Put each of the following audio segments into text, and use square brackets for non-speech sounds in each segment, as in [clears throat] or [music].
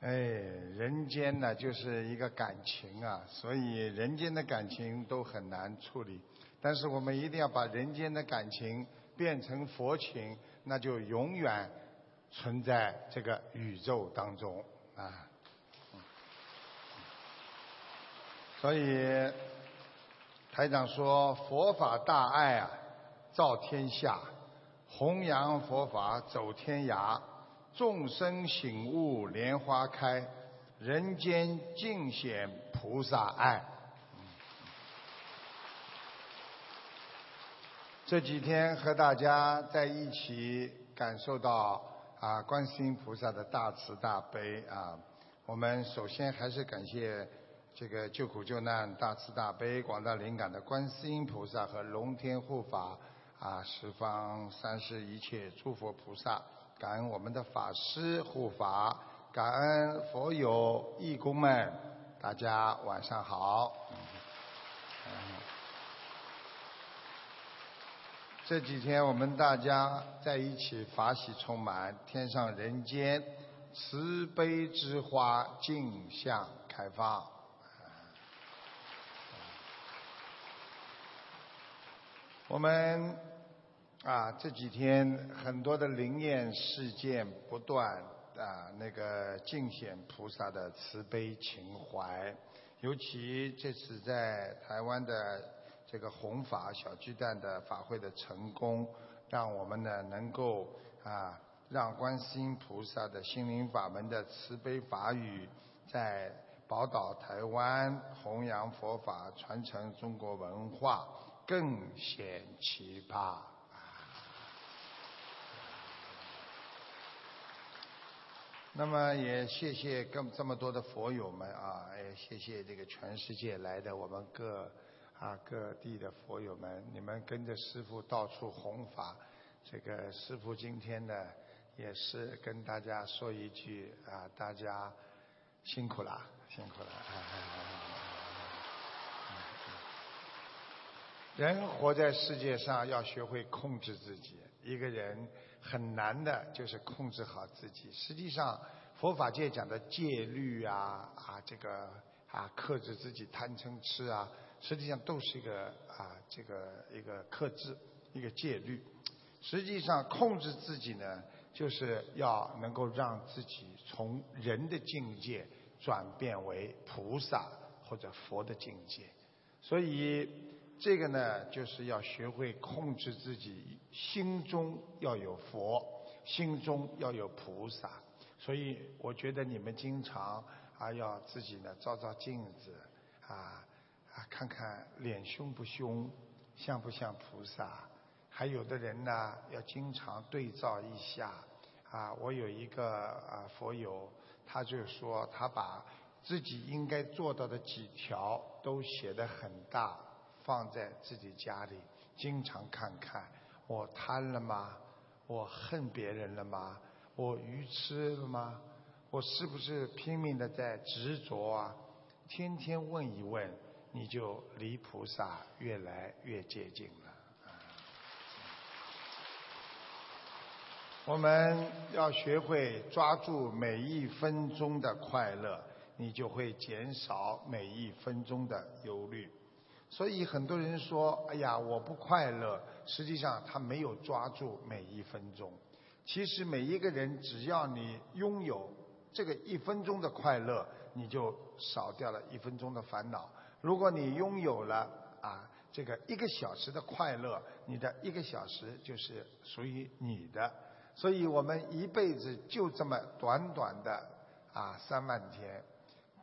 哎，人间呢就是一个感情啊，所以人间的感情都很难处理。但是我们一定要把人间的感情变成佛情，那就永远存在这个宇宙当中啊。所以台长说，佛法大爱啊，照天下，弘扬佛法走天涯。众生醒悟莲花开，人间尽显菩萨爱。这几天和大家在一起感受到啊，观世音菩萨的大慈大悲啊。我们首先还是感谢这个救苦救难、大慈大悲、广大灵感的观世音菩萨和龙天护法啊，十方三世一切诸佛菩萨。感恩我们的法师护法，感恩佛友义工们，大家晚上好。这几天我们大家在一起法喜充满，天上人间慈悲之花竞相开放。我们。啊，这几天很多的灵验事件不断啊，那个尽显菩萨的慈悲情怀。尤其这次在台湾的这个弘法小巨蛋的法会的成功，让我们呢能够啊，让观世音菩萨的心灵法门的慈悲法语，在宝岛台湾弘扬佛法、传承中国文化，更显奇葩。那么也谢谢更这么多的佛友们啊，也谢谢这个全世界来的我们各啊各地的佛友们，你们跟着师傅到处弘法，这个师傅今天呢也是跟大家说一句啊，大家辛苦了，辛苦了。人活在世界上要学会控制自己，一个人很难的就是控制好自己。实际上，佛法界讲的戒律啊啊，这个啊克制自己贪嗔痴啊，实际上都是一个啊这个一个克制一个戒律。实际上控制自己呢，就是要能够让自己从人的境界转变为菩萨或者佛的境界。所以。这个呢，就是要学会控制自己，心中要有佛，心中要有菩萨。所以我觉得你们经常啊，要自己呢照照镜子，啊啊看看脸凶不凶，像不像菩萨。还有的人呢，要经常对照一下。啊，我有一个啊佛友，他就说他把自己应该做到的几条都写得很大。放在自己家里，经常看看。我贪了吗？我恨别人了吗？我愚痴了吗？我是不是拼命的在执着啊？天天问一问，你就离菩萨越来越接近了。我们要学会抓住每一分钟的快乐，你就会减少每一分钟的忧虑。所以很多人说：“哎呀，我不快乐。”实际上他没有抓住每一分钟。其实每一个人，只要你拥有这个一分钟的快乐，你就少掉了一分钟的烦恼。如果你拥有了啊这个一个小时的快乐，你的一个小时就是属于你的。所以我们一辈子就这么短短的啊三万天。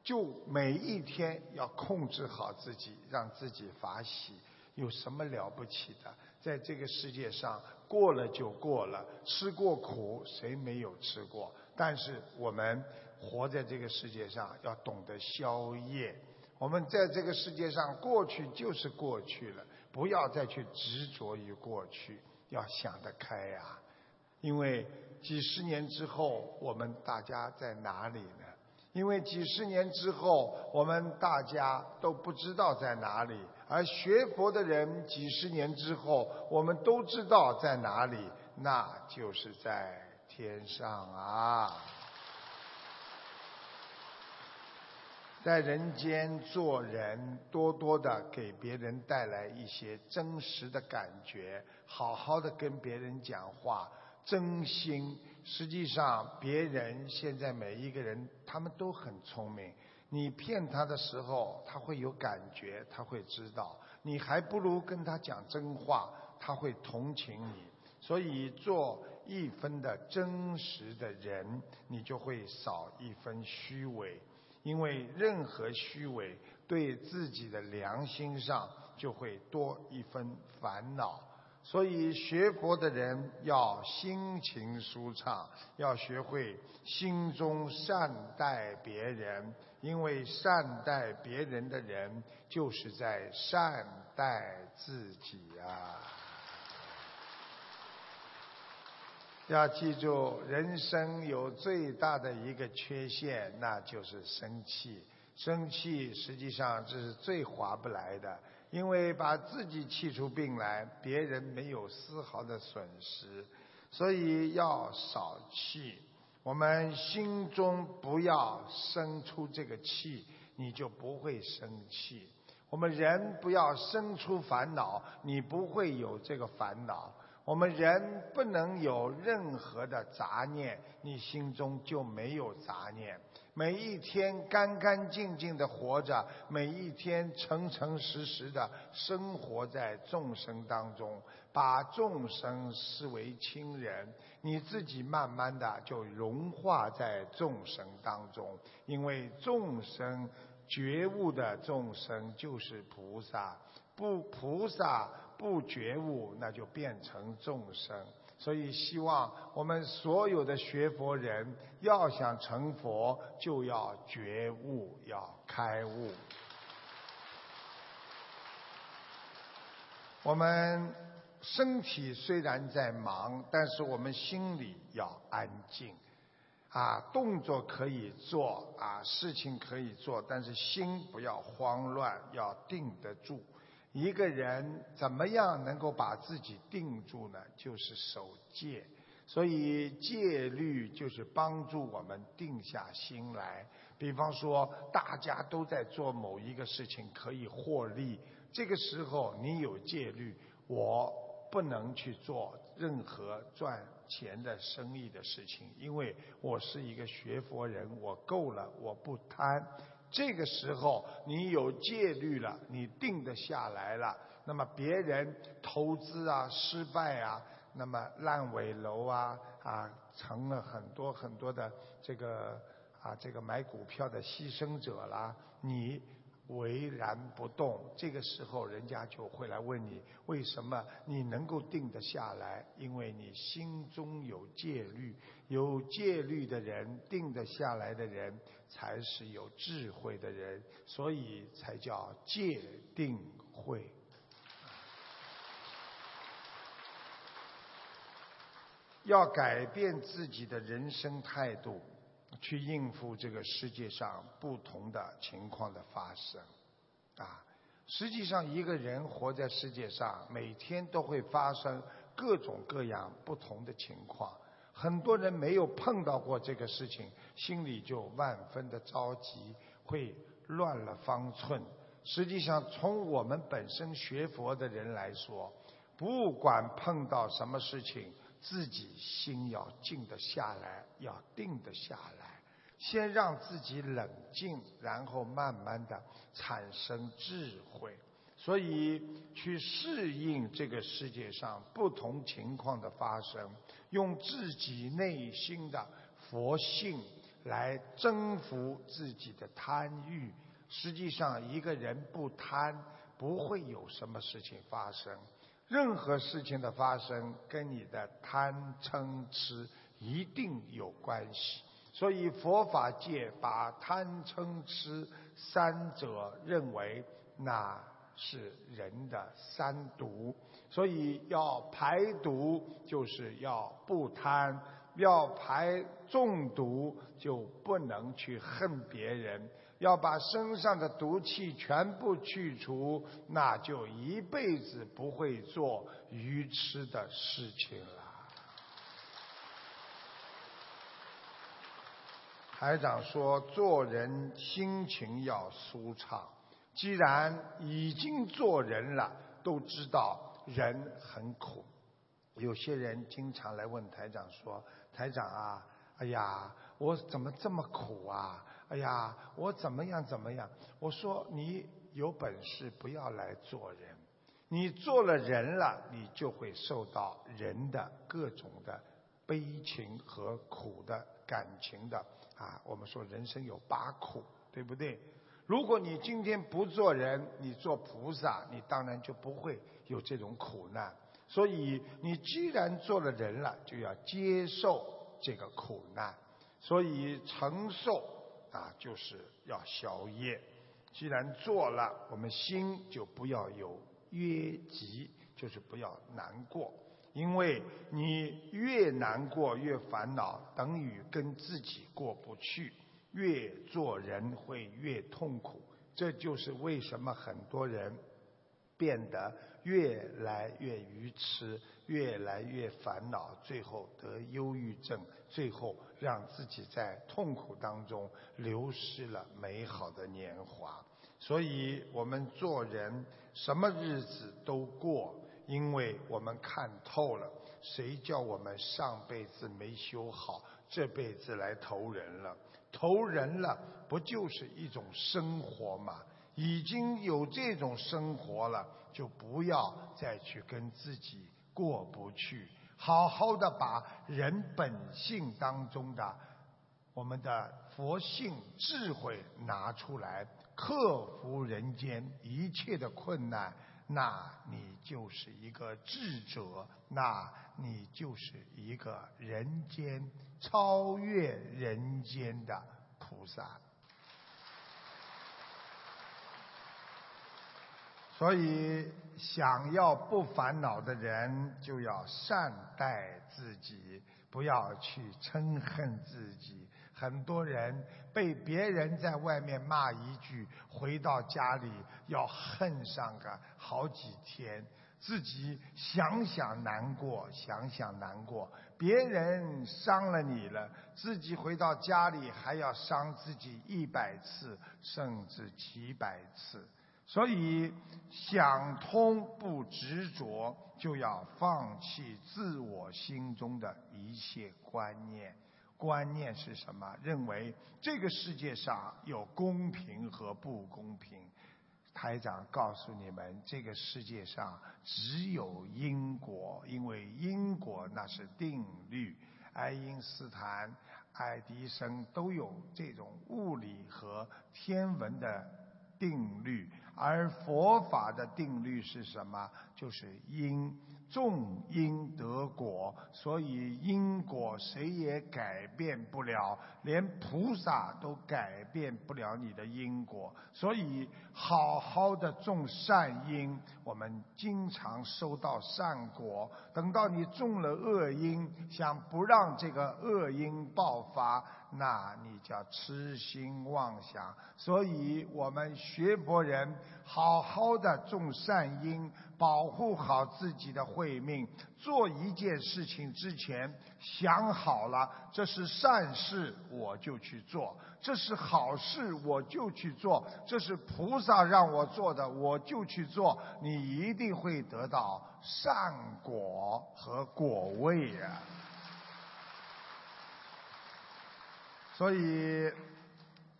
就每一天要控制好自己，让自己法喜，有什么了不起的？在这个世界上，过了就过了，吃过苦，谁没有吃过？但是我们活在这个世界上，要懂得消业。我们在这个世界上，过去就是过去了，不要再去执着于过去，要想得开呀！因为几十年之后，我们大家在哪里呢？因为几十年之后，我们大家都不知道在哪里，而学佛的人几十年之后，我们都知道在哪里，那就是在天上啊。在人间做人，多多的给别人带来一些真实的感觉，好好的跟别人讲话，真心。实际上，别人现在每一个人，他们都很聪明。你骗他的时候，他会有感觉，他会知道。你还不如跟他讲真话，他会同情你。所以，做一分的真实的人，你就会少一分虚伪。因为任何虚伪，对自己的良心上就会多一分烦恼。所以学佛的人要心情舒畅，要学会心中善待别人。因为善待别人的人，就是在善待自己啊。要记住，人生有最大的一个缺陷，那就是生气。生气实际上这是最划不来的，因为把自己气出病来，别人没有丝毫的损失。所以要少气，我们心中不要生出这个气，你就不会生气。我们人不要生出烦恼，你不会有这个烦恼。我们人不能有任何的杂念，你心中就没有杂念。每一天干干净净的活着，每一天诚诚实实的生活在众生当中，把众生视为亲人，你自己慢慢的就融化在众生当中。因为众生觉悟的众生就是菩萨，不菩萨。不觉悟，那就变成众生。所以，希望我们所有的学佛人，要想成佛，就要觉悟，要开悟。我们身体虽然在忙，但是我们心里要安静。啊，动作可以做，啊，事情可以做，但是心不要慌乱，要定得住。一个人怎么样能够把自己定住呢？就是守戒，所以戒律就是帮助我们定下心来。比方说，大家都在做某一个事情可以获利，这个时候你有戒律，我不能去做任何赚钱的生意的事情，因为我是一个学佛人，我够了，我不贪。这个时候，你有戒律了，你定得下来了。那么别人投资啊失败啊，那么烂尾楼啊啊，成了很多很多的这个啊这个买股票的牺牲者啦，你。巍然不动，这个时候人家就会来问你：为什么你能够定得下来？因为你心中有戒律，有戒律的人，定得下来的人，才是有智慧的人，所以才叫戒定慧。要改变自己的人生态度。去应付这个世界上不同的情况的发生，啊，实际上一个人活在世界上，每天都会发生各种各样不同的情况。很多人没有碰到过这个事情，心里就万分的着急，会乱了方寸。实际上，从我们本身学佛的人来说，不管碰到什么事情。自己心要静得下来，要定得下来，先让自己冷静，然后慢慢的产生智慧。所以去适应这个世界上不同情况的发生，用自己内心的佛性来征服自己的贪欲。实际上，一个人不贪，不会有什么事情发生。任何事情的发生，跟你的贪嗔痴一定有关系。所以佛法界把贪嗔痴三者认为那是人的三毒。所以要排毒，就是要不贪；要排中毒，就不能去恨别人。要把身上的毒气全部去除，那就一辈子不会做愚痴的事情了。台长说，做人心情要舒畅。既然已经做人了，都知道人很苦。有些人经常来问台长说：“台长啊，哎呀，我怎么这么苦啊？哎呀，我怎么样怎么样？”我说：“你有本事不要来做人，你做了人了，你就会受到人的各种的悲情和苦的感情的啊。我们说人生有八苦，对不对？如果你今天不做人，你做菩萨，你当然就不会有这种苦难。”所以，你既然做了人了，就要接受这个苦难。所以，承受啊，就是要消业。既然做了，我们心就不要有约急，就是不要难过。因为你越难过越烦恼，等于跟自己过不去。越做人会越痛苦，这就是为什么很多人变得。越来越愚痴，越来越烦恼，最后得忧郁症，最后让自己在痛苦当中流失了美好的年华。所以我们做人什么日子都过，因为我们看透了。谁叫我们上辈子没修好，这辈子来投人了？投人了，不就是一种生活吗？已经有这种生活了。就不要再去跟自己过不去，好好的把人本性当中的我们的佛性智慧拿出来，克服人间一切的困难，那你就是一个智者，那你就是一个人间超越人间的菩萨。所以，想要不烦恼的人，就要善待自己，不要去嗔恨自己。很多人被别人在外面骂一句，回到家里要恨上个好几天，自己想想难过，想想难过。别人伤了你了，自己回到家里还要伤自己一百次，甚至几百次。所以，想通不执着，就要放弃自我心中的一切观念。观念是什么？认为这个世界上有公平和不公平。台长告诉你们，这个世界上只有因果，因为因果那是定律。爱因斯坦、爱迪生都有这种物理和天文的定律。而佛法的定律是什么？就是因，种因得果，所以因果谁也改变不了，连菩萨都改变不了你的因果。所以好好的种善因，我们经常收到善果。等到你种了恶因，想不让这个恶因爆发。那你叫痴心妄想，所以我们学佛人好好的种善因，保护好自己的慧命。做一件事情之前想好了，这是善事我就去做，这是好事我就去做，这是菩萨让我做的我就去做，你一定会得到善果和果位呀。所以，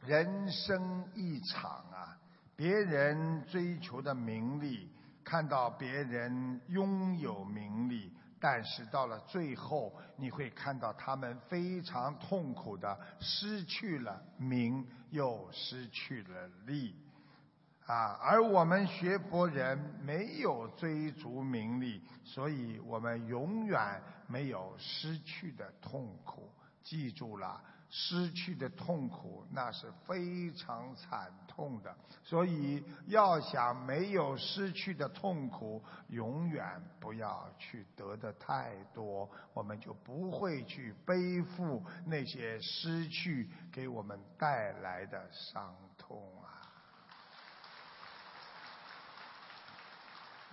人生一场啊，别人追求的名利，看到别人拥有名利，但是到了最后，你会看到他们非常痛苦的失去了名，又失去了利，啊，而我们学佛人没有追逐名利，所以我们永远没有失去的痛苦。记住了。失去的痛苦那是非常惨痛的，所以要想没有失去的痛苦，永远不要去得的太多，我们就不会去背负那些失去给我们带来的伤痛啊！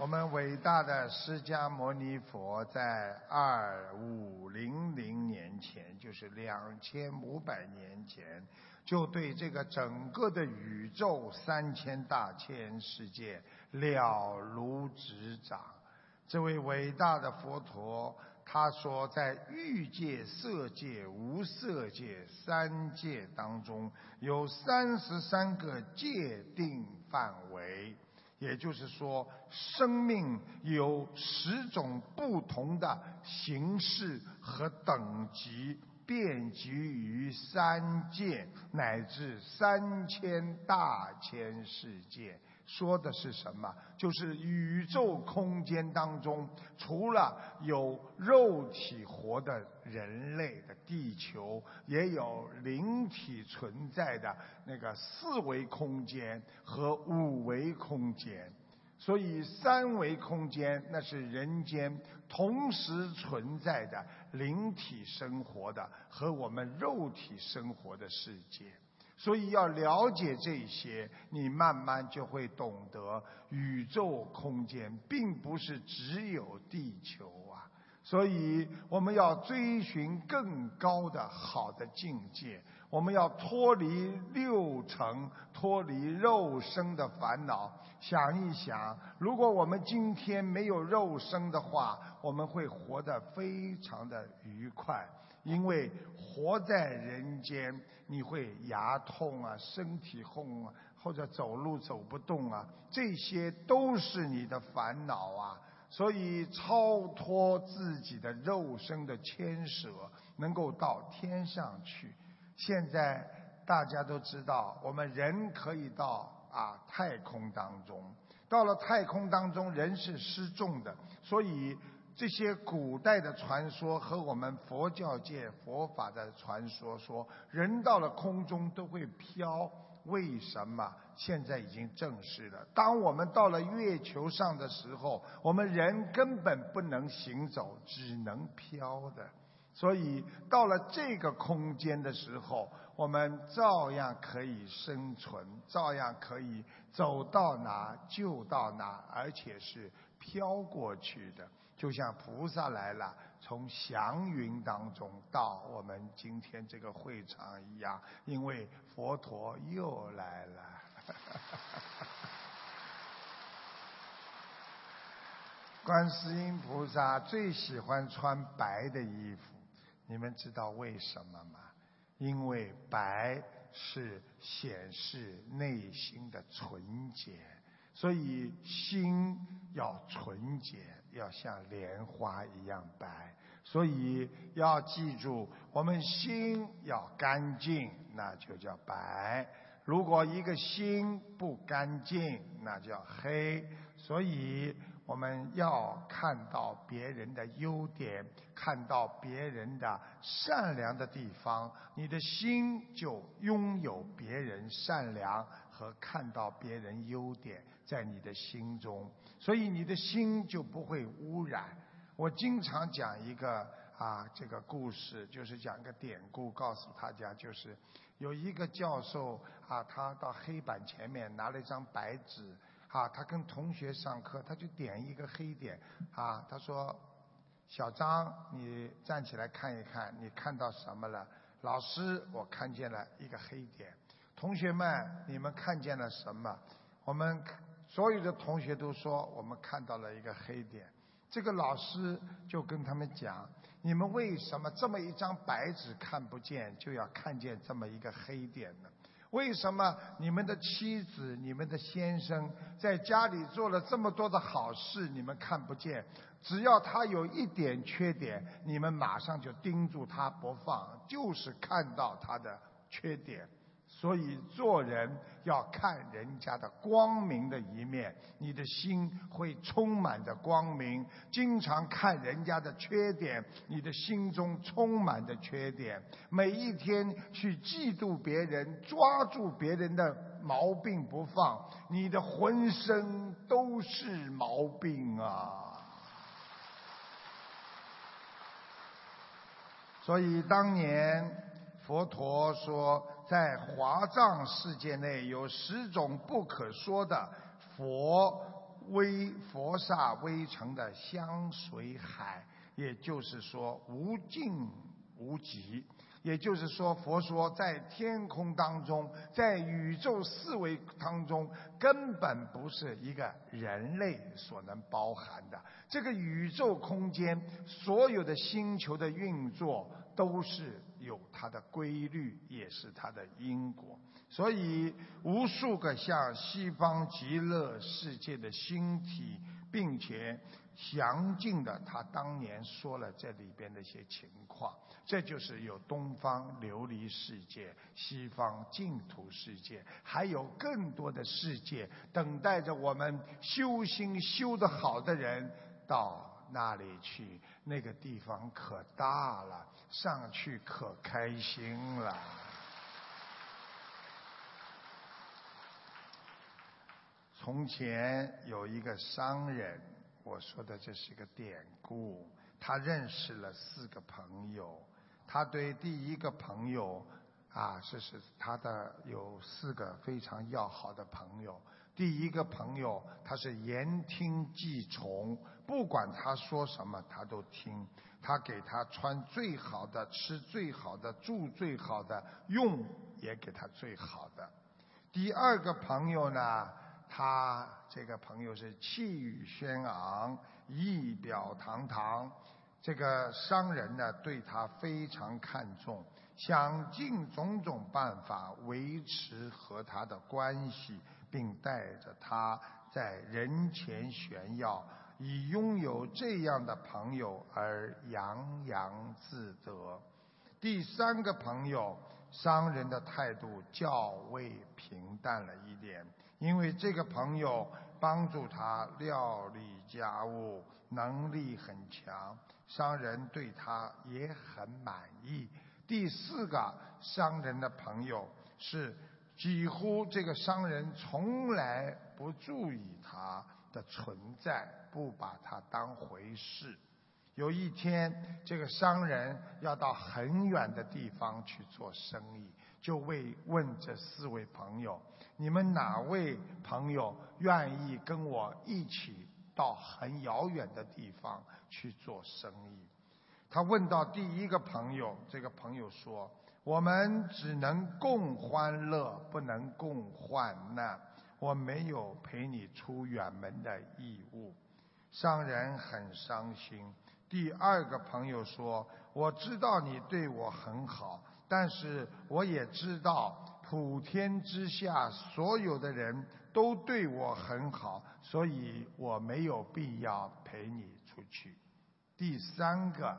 我们伟大的释迦牟尼佛在二五零零年前，就是两千五百年前，就对这个整个的宇宙三千大千世界了如指掌。这位伟大的佛陀，他说，在欲界、色界、无色界三界当中，有三十三个界定范围。也就是说，生命有十种不同的形式和等级，遍及于三界乃至三千大千世界。说的是什么？就是宇宙空间当中，除了有肉体活的人类的地球，也有灵体存在的那个四维空间和五维空间。所以，三维空间那是人间同时存在的灵体生活的和我们肉体生活的世界。所以要了解这些，你慢慢就会懂得，宇宙空间并不是只有地球啊。所以我们要追寻更高的好的境界，我们要脱离六层，脱离肉身的烦恼。想一想，如果我们今天没有肉身的话，我们会活得非常的愉快。因为活在人间，你会牙痛啊，身体痛啊，或者走路走不动啊，这些都是你的烦恼啊。所以超脱自己的肉身的牵扯，能够到天上去。现在大家都知道，我们人可以到啊太空当中，到了太空当中，人是失重的，所以。这些古代的传说和我们佛教界佛法的传说说，人到了空中都会飘。为什么？现在已经证实了。当我们到了月球上的时候，我们人根本不能行走，只能飘的。所以到了这个空间的时候，我们照样可以生存，照样可以走到哪就到哪，而且是飘过去的。就像菩萨来了，从祥云当中到我们今天这个会场一样，因为佛陀又来了。[laughs] 观世音菩萨最喜欢穿白的衣服，你们知道为什么吗？因为白是显示内心的纯洁，所以心要纯洁。要像莲花一样白，所以要记住，我们心要干净，那就叫白。如果一个心不干净，那叫黑。所以我们要看到别人的优点，看到别人的善良的地方，你的心就拥有别人善良和看到别人优点在你的心中。所以你的心就不会污染。我经常讲一个啊，这个故事，就是讲个典故，告诉大家，就是有一个教授啊，他到黑板前面拿了一张白纸啊，他跟同学上课，他就点一个黑点啊，他说：“小张，你站起来看一看，你看到什么了？”老师，我看见了一个黑点。同学们，你们看见了什么？我们。所有的同学都说我们看到了一个黑点，这个老师就跟他们讲：你们为什么这么一张白纸看不见，就要看见这么一个黑点呢？为什么你们的妻子、你们的先生在家里做了这么多的好事，你们看不见？只要他有一点缺点，你们马上就盯住他不放，就是看到他的缺点。所以做人要看人家的光明的一面，你的心会充满着光明；经常看人家的缺点，你的心中充满着缺点。每一天去嫉妒别人，抓住别人的毛病不放，你的浑身都是毛病啊！所以当年。佛陀说，在华藏世界内有十种不可说的佛微佛刹微尘的香水海，也就是说无尽无极。也就是说，佛说在天空当中，在宇宙四维当中，根本不是一个人类所能包含的。这个宇宙空间，所有的星球的运作，都是有它的规律，也是它的因果。所以，无数个像西方极乐世界的星体，并且。详尽的，他当年说了这里边的一些情况，这就是有东方琉璃世界、西方净土世界，还有更多的世界等待着我们修心修得好的人到那里去。那个地方可大了，上去可开心了。从前有一个商人。我说的这是个典故。他认识了四个朋友，他对第一个朋友啊，这是他的有四个非常要好的朋友。第一个朋友他是言听计从，不管他说什么他都听，他给他穿最好的，吃最好的，住最好的，用也给他最好的。第二个朋友呢？他这个朋友是气宇轩昂、仪表堂堂，这个商人呢对他非常看重，想尽种种办法维持和他的关系，并带着他在人前炫耀，以拥有这样的朋友而洋洋自得。第三个朋友，商人的态度较为平淡了一点。因为这个朋友帮助他料理家务，能力很强，商人对他也很满意。第四个商人的朋友是几乎这个商人从来不注意他的存在，不把他当回事。有一天，这个商人要到很远的地方去做生意，就为问这四位朋友。你们哪位朋友愿意跟我一起到很遥远的地方去做生意？他问到第一个朋友，这个朋友说：“我们只能共欢乐，不能共患难。我没有陪你出远门的义务。”商人很伤心。第二个朋友说：“我知道你对我很好，但是我也知道。”普天之下，所有的人都对我很好，所以我没有必要陪你出去。第三个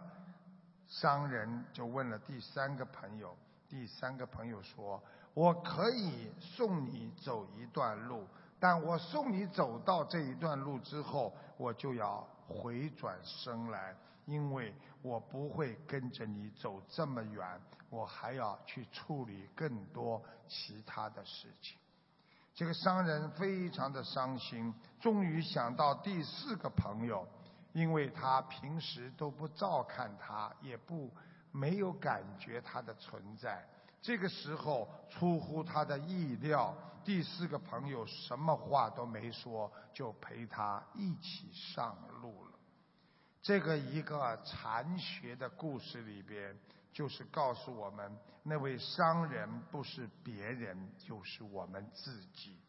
商人就问了第三个朋友，第三个朋友说：“我可以送你走一段路，但我送你走到这一段路之后，我就要回转身来。”因为我不会跟着你走这么远，我还要去处理更多其他的事情。这个商人非常的伤心，终于想到第四个朋友，因为他平时都不照看他，也不没有感觉他的存在。这个时候出乎他的意料，第四个朋友什么话都没说，就陪他一起上路了。这个一个禅学的故事里边，就是告诉我们，那位商人不是别人，就是我们自己。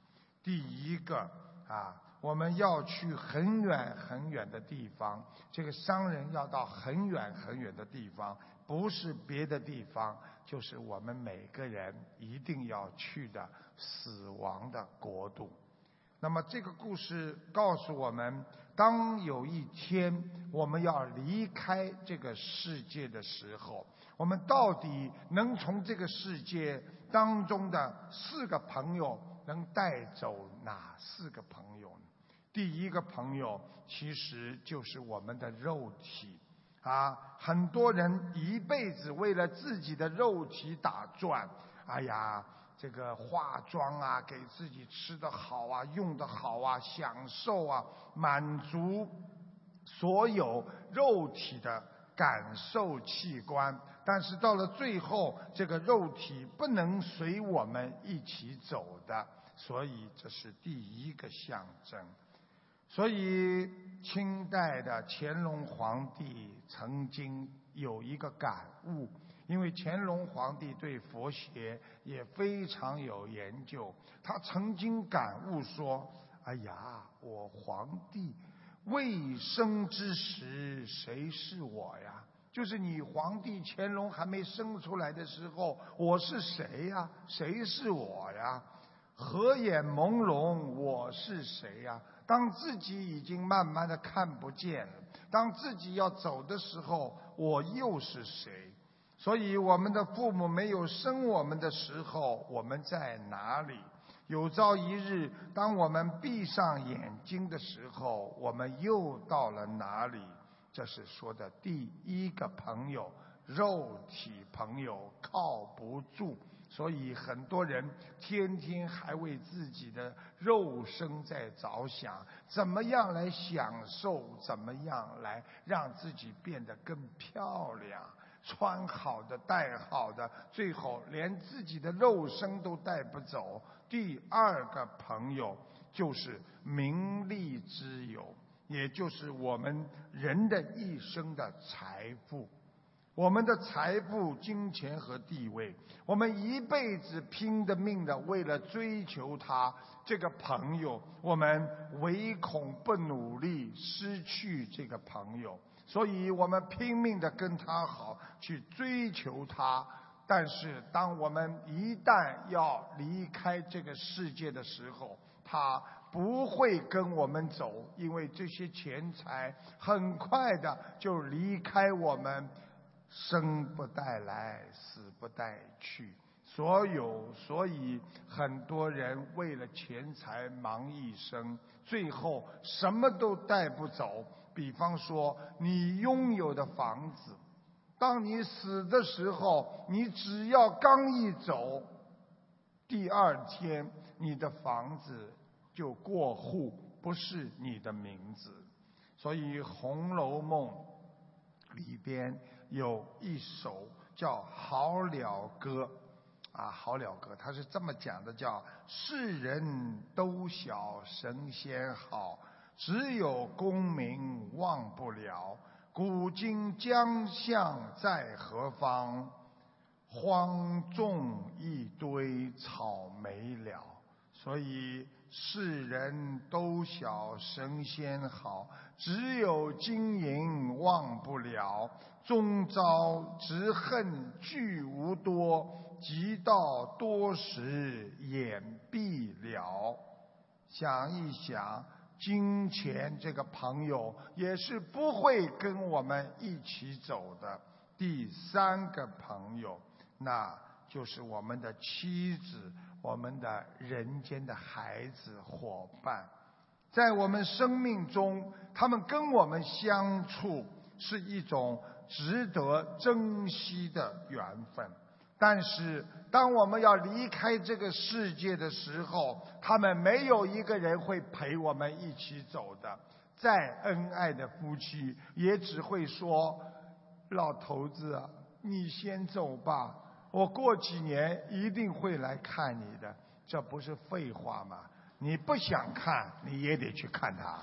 第一个啊，我们要去很远很远的地方，这个商人要到很远很远的地方，不是别的地方，就是我们每个人一定要去的死亡的国度。那么这个故事告诉我们。当有一天我们要离开这个世界的时候，我们到底能从这个世界当中的四个朋友能带走哪四个朋友呢？第一个朋友其实就是我们的肉体啊！很多人一辈子为了自己的肉体打转，哎呀。这个化妆啊，给自己吃的好啊，用的好啊，享受啊，满足所有肉体的感受器官。但是到了最后，这个肉体不能随我们一起走的，所以这是第一个象征。所以清代的乾隆皇帝曾经有一个感悟，因为乾隆皇帝对佛学也非常有研究，他曾经感悟说：“哎呀，我皇帝未生之时，谁是我呀？”就是你皇帝乾隆还没生出来的时候，我是谁呀？谁是我呀？合眼朦胧，我是谁呀？当自己已经慢慢的看不见了，当自己要走的时候，我又是谁？所以我们的父母没有生我们的时候，我们在哪里？有朝一日，当我们闭上眼睛的时候，我们又到了哪里？这是说的第一个朋友，肉体朋友靠不住，所以很多人天天还为自己的肉身在着想，怎么样来享受，怎么样来让自己变得更漂亮，穿好的，戴好的，最后连自己的肉身都带不走。第二个朋友就是名利之友。也就是我们人的一生的财富，我们的财富、金钱和地位，我们一辈子拼的命的为了追求他这个朋友，我们唯恐不努力失去这个朋友，所以我们拼命的跟他好，去追求他。但是当我们一旦要离开这个世界的时候，他。不会跟我们走，因为这些钱财很快的就离开我们，生不带来，死不带去。所有，所以很多人为了钱财忙一生，最后什么都带不走。比方说，你拥有的房子，当你死的时候，你只要刚一走，第二天你的房子。就过户不是你的名字，所以《红楼梦》里边有一首叫《好了歌》，啊，《好了歌》它是这么讲的：叫世人都晓神仙好，只有功名忘不了。古今将相在何方？荒种一堆草莓了。所以。世人都晓神仙好，只有金银忘不了。终朝只恨聚无多，及到多时眼闭了。想一想，金钱这个朋友也是不会跟我们一起走的。第三个朋友，那就是我们的妻子。我们的人间的孩子伙伴，在我们生命中，他们跟我们相处是一种值得珍惜的缘分。但是，当我们要离开这个世界的时候，他们没有一个人会陪我们一起走的。再恩爱的夫妻，也只会说：“老头子，你先走吧。”我过几年一定会来看你的，这不是废话吗？你不想看，你也得去看他。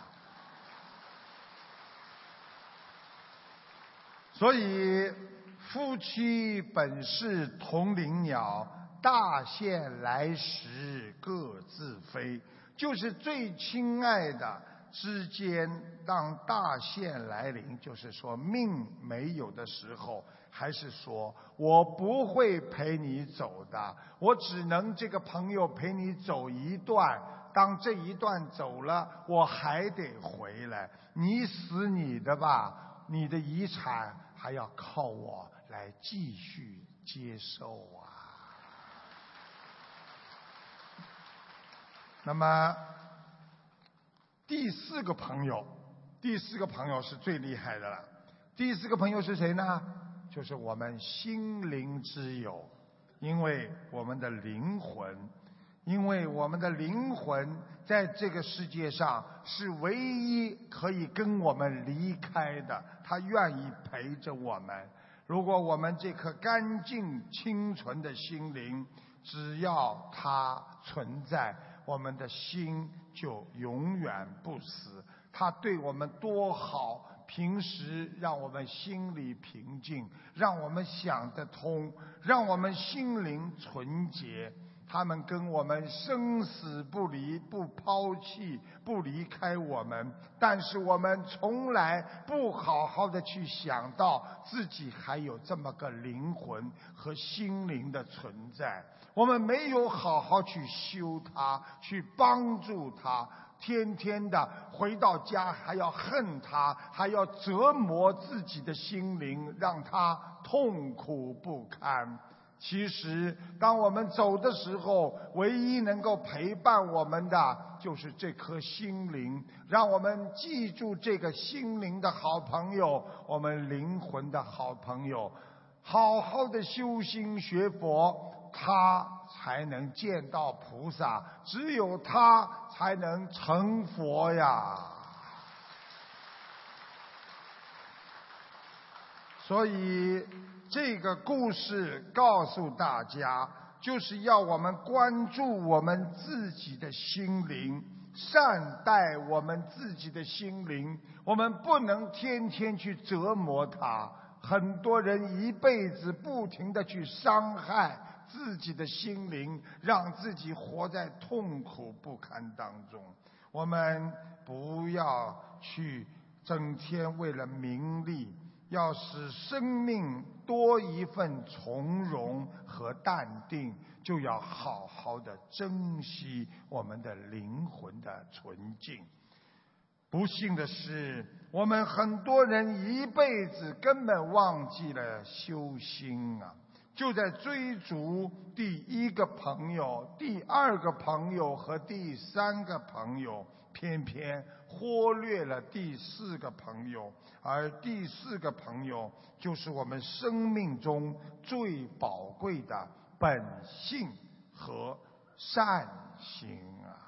所以，夫妻本是同林鸟，大限来时各自飞。就是最亲爱的之间，当大限来临，就是说命没有的时候。还是说我不会陪你走的，我只能这个朋友陪你走一段。当这一段走了，我还得回来。你死你的吧，你的遗产还要靠我来继续接受啊。那么第四个朋友，第四个朋友是最厉害的了。第四个朋友是谁呢？就是我们心灵之友，因为我们的灵魂，因为我们的灵魂在这个世界上是唯一可以跟我们离开的，他愿意陪着我们。如果我们这颗干净清纯的心灵，只要它存在，我们的心就永远不死。他对我们多好。平时让我们心里平静，让我们想得通，让我们心灵纯洁。他们跟我们生死不离，不抛弃，不离开我们。但是我们从来不好好的去想到自己还有这么个灵魂和心灵的存在。我们没有好好去修它，去帮助它。天天的回到家，还要恨他，还要折磨自己的心灵，让他痛苦不堪。其实，当我们走的时候，唯一能够陪伴我们的，就是这颗心灵。让我们记住这个心灵的好朋友，我们灵魂的好朋友，好好的修心学佛。他才能见到菩萨，只有他才能成佛呀。所以这个故事告诉大家，就是要我们关注我们自己的心灵，善待我们自己的心灵。我们不能天天去折磨他。很多人一辈子不停的去伤害。自己的心灵，让自己活在痛苦不堪当中。我们不要去整天为了名利，要使生命多一份从容和淡定，就要好好的珍惜我们的灵魂的纯净。不幸的是，我们很多人一辈子根本忘记了修心啊。就在追逐第一个朋友、第二个朋友和第三个朋友，偏偏忽略了第四个朋友，而第四个朋友就是我们生命中最宝贵的本性和善行啊！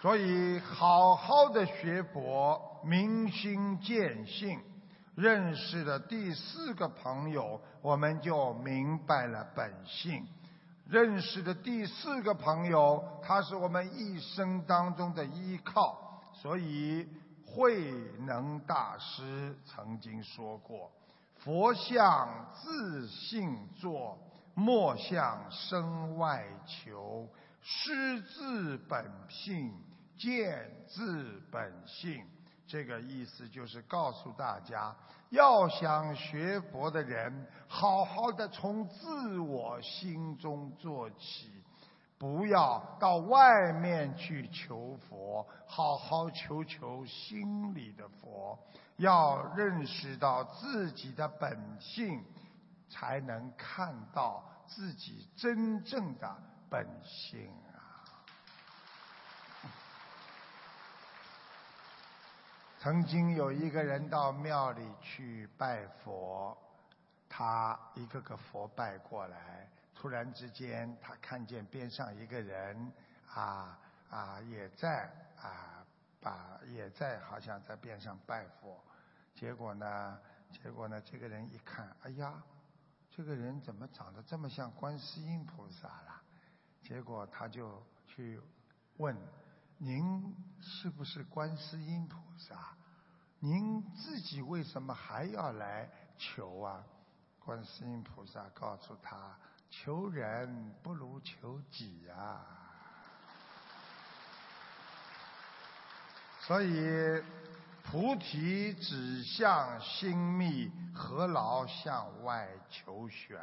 所以，好好的学佛，明心见性。认识的第四个朋友，我们就明白了本性。认识的第四个朋友，他是我们一生当中的依靠。所以，慧能大师曾经说过：“佛像自性作，莫向身外求。师自本性，见自本性。”这个意思就是告诉大家，要想学佛的人，好好的从自我心中做起，不要到外面去求佛，好好求求心里的佛。要认识到自己的本性，才能看到自己真正的本性。曾经有一个人到庙里去拜佛，他一个个佛拜过来，突然之间他看见边上一个人啊啊也在啊把也在好像在边上拜佛，结果呢结果呢这个人一看，哎呀，这个人怎么长得这么像观世音菩萨了？结果他就去问。您是不是观世音菩萨萨？您自己为什么还要来求啊？观世音菩萨告诉他：求人不如求己啊。所以菩提指向心密，何劳向外求玄？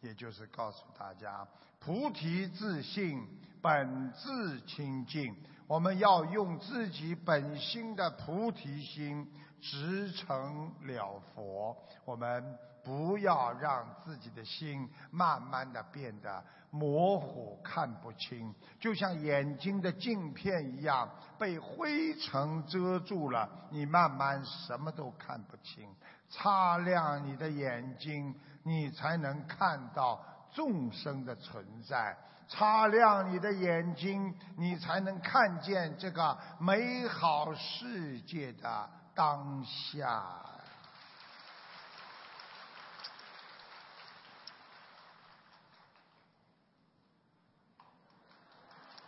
也就是告诉大家，菩提自信，本自清净。我们要用自己本心的菩提心，直成了佛。我们不要让自己的心慢慢的变得模糊，看不清，就像眼睛的镜片一样，被灰尘遮住了，你慢慢什么都看不清。擦亮你的眼睛，你才能看到众生的存在。擦亮你的眼睛，你才能看见这个美好世界的当下。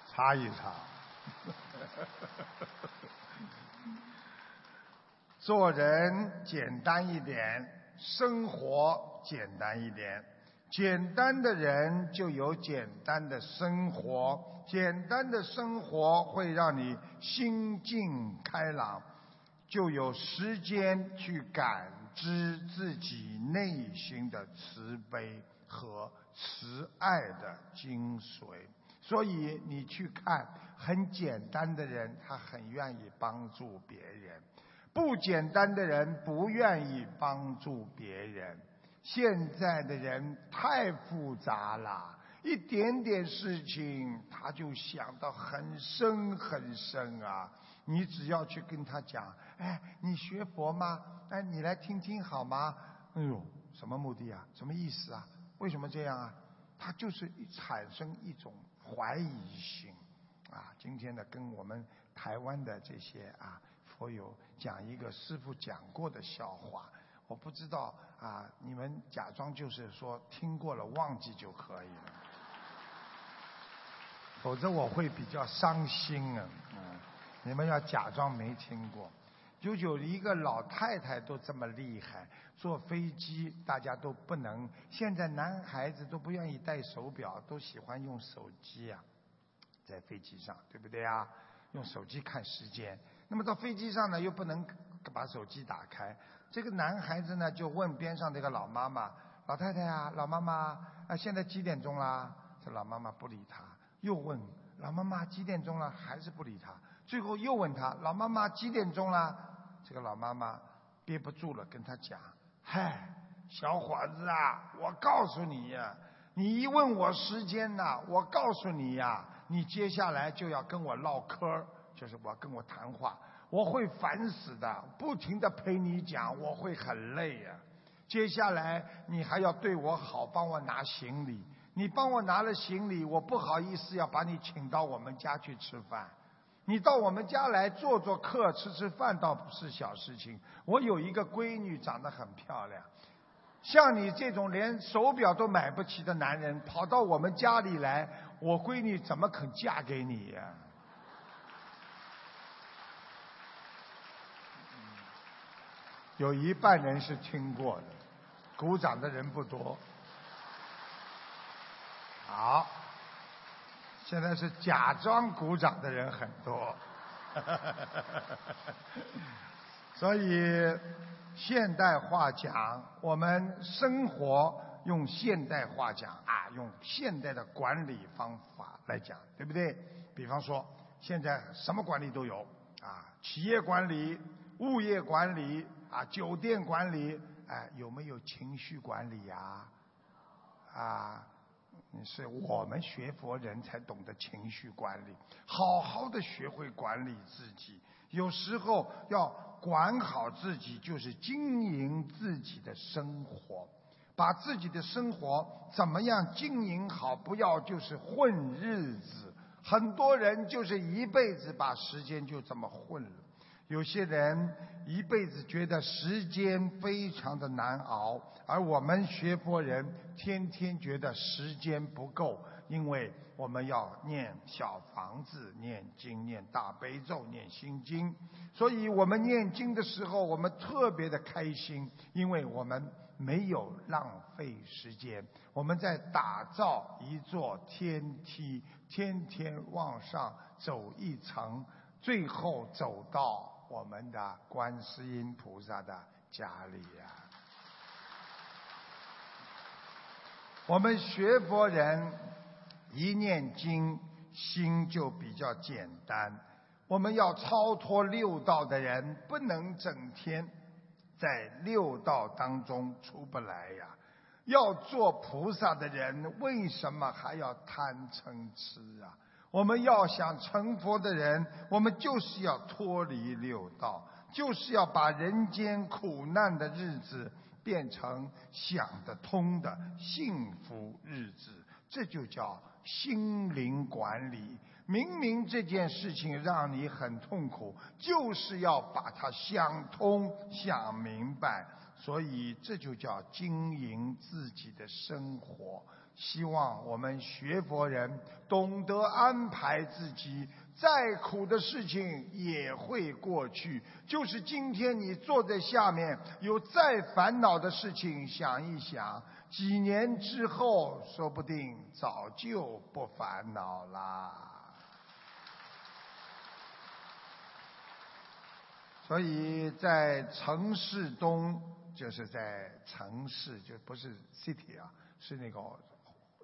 擦一擦。[laughs] 做人简单一点，生活简单一点。简单的人就有简单的生活，简单的生活会让你心境开朗，就有时间去感知自己内心的慈悲和慈爱的精髓。所以你去看很简单的人，他很愿意帮助别人；不简单的人不愿意帮助别人。现在的人太复杂了，一点点事情他就想到很深很深啊！你只要去跟他讲，哎，你学佛吗？哎，你来听听好吗？哎呦，什么目的啊？什么意思啊？为什么这样啊？他就是产生一种怀疑心啊！今天呢，跟我们台湾的这些啊佛友讲一个师傅讲过的笑话。我不知道啊，你们假装就是说听过了忘记就可以了，否则我会比较伤心啊。嗯，你们要假装没听过。就有一个老太太都这么厉害，坐飞机大家都不能。现在男孩子都不愿意戴手表，都喜欢用手机啊，在飞机上，对不对啊？用手机看时间。那么到飞机上呢，又不能把手机打开。这个男孩子呢，就问边上这个老妈妈：“老太太啊，老妈妈，啊，现在几点钟啦？”这老妈妈不理他，又问：“老妈妈几点钟了？”还是不理他。最后又问他：“老妈妈几点钟了？”这个老妈妈憋不住了，跟他讲：“嗨，小伙子啊，我告诉你呀，你一问我时间呐，我告诉你呀，你接下来就要跟我唠嗑，就是我跟我谈话。”我会烦死的，不停的陪你讲，我会很累呀。接下来你还要对我好，帮我拿行李。你帮我拿了行李，我不好意思要把你请到我们家去吃饭。你到我们家来做做客，吃吃饭倒不是小事情。我有一个闺女，长得很漂亮。像你这种连手表都买不起的男人，跑到我们家里来，我闺女怎么肯嫁给你呀？有一半人是听过的，鼓掌的人不多。好，现在是假装鼓掌的人很多。[laughs] 所以现代话讲，我们生活用现代话讲啊，用现代的管理方法来讲，对不对？比方说，现在什么管理都有啊，企业管理、物业管理。啊，酒店管理，哎，有没有情绪管理呀？啊，是我们学佛人才懂得情绪管理，好好的学会管理自己。有时候要管好自己，就是经营自己的生活，把自己的生活怎么样经营好，不要就是混日子。很多人就是一辈子把时间就这么混了。有些人一辈子觉得时间非常的难熬，而我们学佛人天天觉得时间不够，因为我们要念小房子、念经、念大悲咒、念心经，所以我们念经的时候，我们特别的开心，因为我们没有浪费时间，我们在打造一座天梯，天天往上走一层，最后走到。我们的观世音菩萨的家里呀，我们学佛人一念经，心就比较简单。我们要超脱六道的人，不能整天在六道当中出不来呀。要做菩萨的人，为什么还要贪嗔痴啊？我们要想成佛的人，我们就是要脱离六道，就是要把人间苦难的日子变成想得通的幸福日子，这就叫心灵管理。明明这件事情让你很痛苦，就是要把它想通、想明白。所以这就叫经营自己的生活。希望我们学佛人懂得安排自己，再苦的事情也会过去。就是今天你坐在下面，有再烦恼的事情，想一想，几年之后，说不定早就不烦恼啦。所以在城市中，就是在城市，就不是 city 啊，是那个。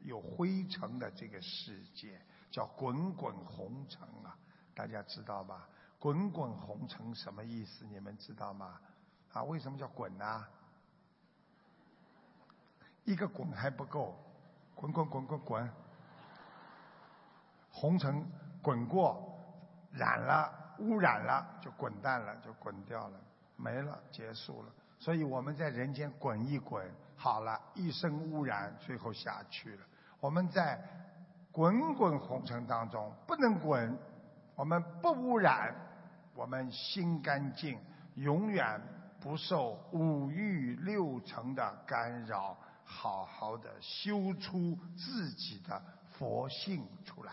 有灰尘的这个世界叫滚滚红尘啊，大家知道吧？滚滚红尘什么意思？你们知道吗？啊，为什么叫滚呢？一个滚还不够，滚滚滚滚滚，红尘滚过，染了，污染了，就滚蛋了，就滚掉了，没了，结束了。所以我们在人间滚一滚，好了，一生污染，最后下去了。我们在滚滚红尘当中不能滚，我们不污染，我们心干净，永远不受五欲六尘的干扰，好好的修出自己的佛性出来。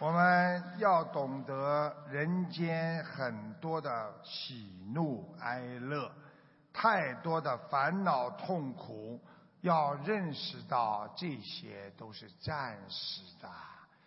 我们要懂得人间很多的喜怒哀乐。太多的烦恼痛苦，要认识到这些都是暂时的，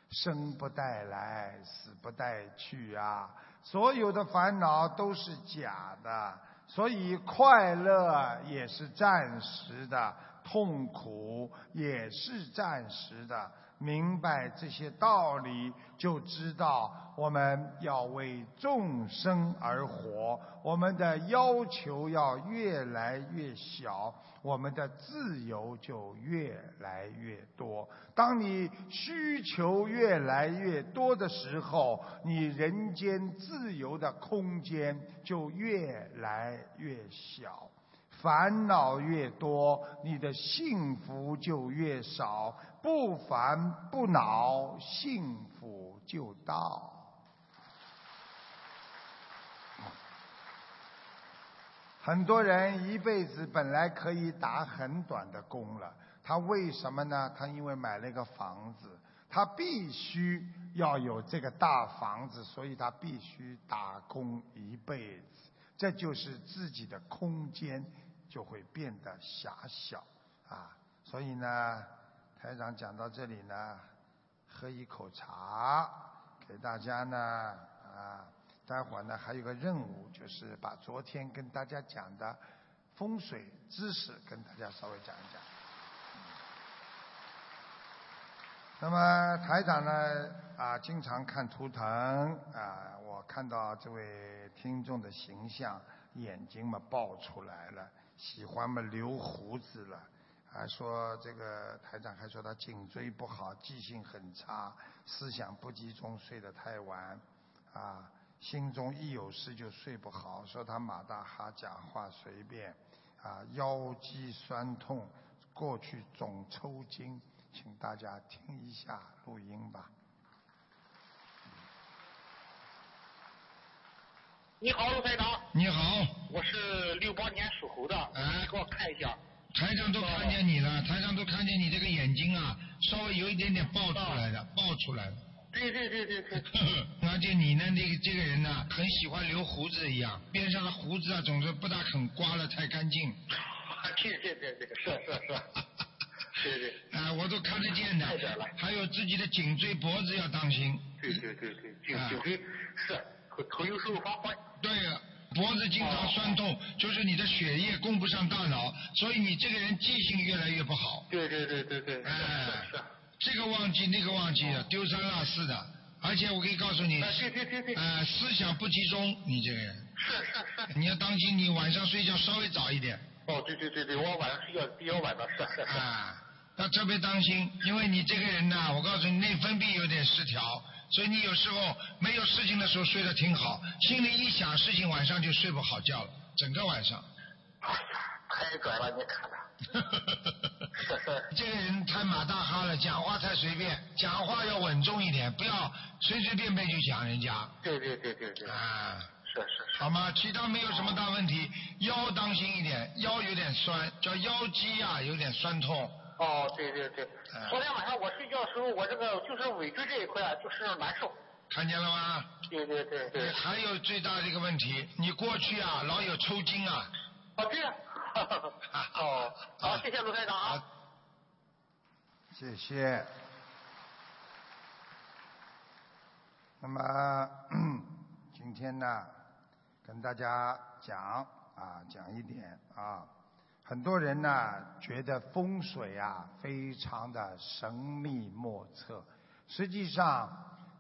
生不带来，死不带去啊！所有的烦恼都是假的，所以快乐也是暂时的，痛苦也是暂时的。明白这些道理，就知道我们要为众生而活。我们的要求要越来越小，我们的自由就越来越多。当你需求越来越多的时候，你人间自由的空间就越来越小。烦恼越多，你的幸福就越少。不烦不恼，幸福就到。很多人一辈子本来可以打很短的工了，他为什么呢？他因为买了一个房子，他必须要有这个大房子，所以他必须打工一辈子。这就是自己的空间就会变得狭小啊！所以呢。台长讲到这里呢，喝一口茶，给大家呢啊，待会儿呢还有个任务，就是把昨天跟大家讲的风水知识跟大家稍微讲一讲。那么台长呢啊，经常看图腾啊，我看到这位听众的形象，眼睛嘛爆出来了，喜欢嘛留胡子了。还说这个台长还说他颈椎不好，记性很差，思想不集中，睡得太晚，啊，心中一有事就睡不好。说他马大哈讲话随便，啊，腰肌酸痛，过去总抽筋，请大家听一下录音吧。你好，陆台长。你好。我是六八年属猴的。哎。给我看一下。台上都看见你了，台上都看见你这个眼睛啊，稍微有一点点爆出来的，爆出来了。对对对对对。[laughs] 而且你呢，那个这个人呢，很喜欢留胡子一样，边上的胡子啊，总是不大肯刮了太干净。啊对对对对，是是是。对对。[laughs] 啊，我都看得见的。还有自己的颈椎脖子要当心。对对对对，颈颈椎是头头有时候发昏。对。脖子经常酸痛，就是你的血液供不上大脑，所以你这个人记性越来越不好。对对对对对。哎，是。这个忘记那个忘记，丢三落四的，而且我可以告诉你，对对对对。呃，思想不集中，你这个人。是是是。你要当心，你晚上睡觉稍微早一点。哦，对对对对，我晚上睡觉比较晚的，是。啊，要特别当心，因为你这个人呐，我告诉你，内分泌有点失调。所以你有时候没有事情的时候睡得挺好，心里一想事情，晚上就睡不好觉了，整个晚上。哎呀，太拽了，你看看。[laughs] 这个人太马大哈了，讲话太随便，讲话要稳重一点，不要随随便便就讲人家。对对对对对。啊，是是是。好吗？其他没有什么大问题，腰当心一点，腰有点酸，叫腰肌啊有点酸痛。哦，对对对嗯，昨天晚上我睡觉的时候，我这个就是尾椎这一块啊，就是难受。看见了吗？对对对对。还有最大的一个问题，你过去啊老有抽筋啊。哦，对啊。[laughs] 哦，好，谢谢卢台长啊。谢谢。那么 [clears throat] 今天呢，跟大家讲啊，讲一点啊，很多人呢觉得风水啊非常的神秘莫测，实际上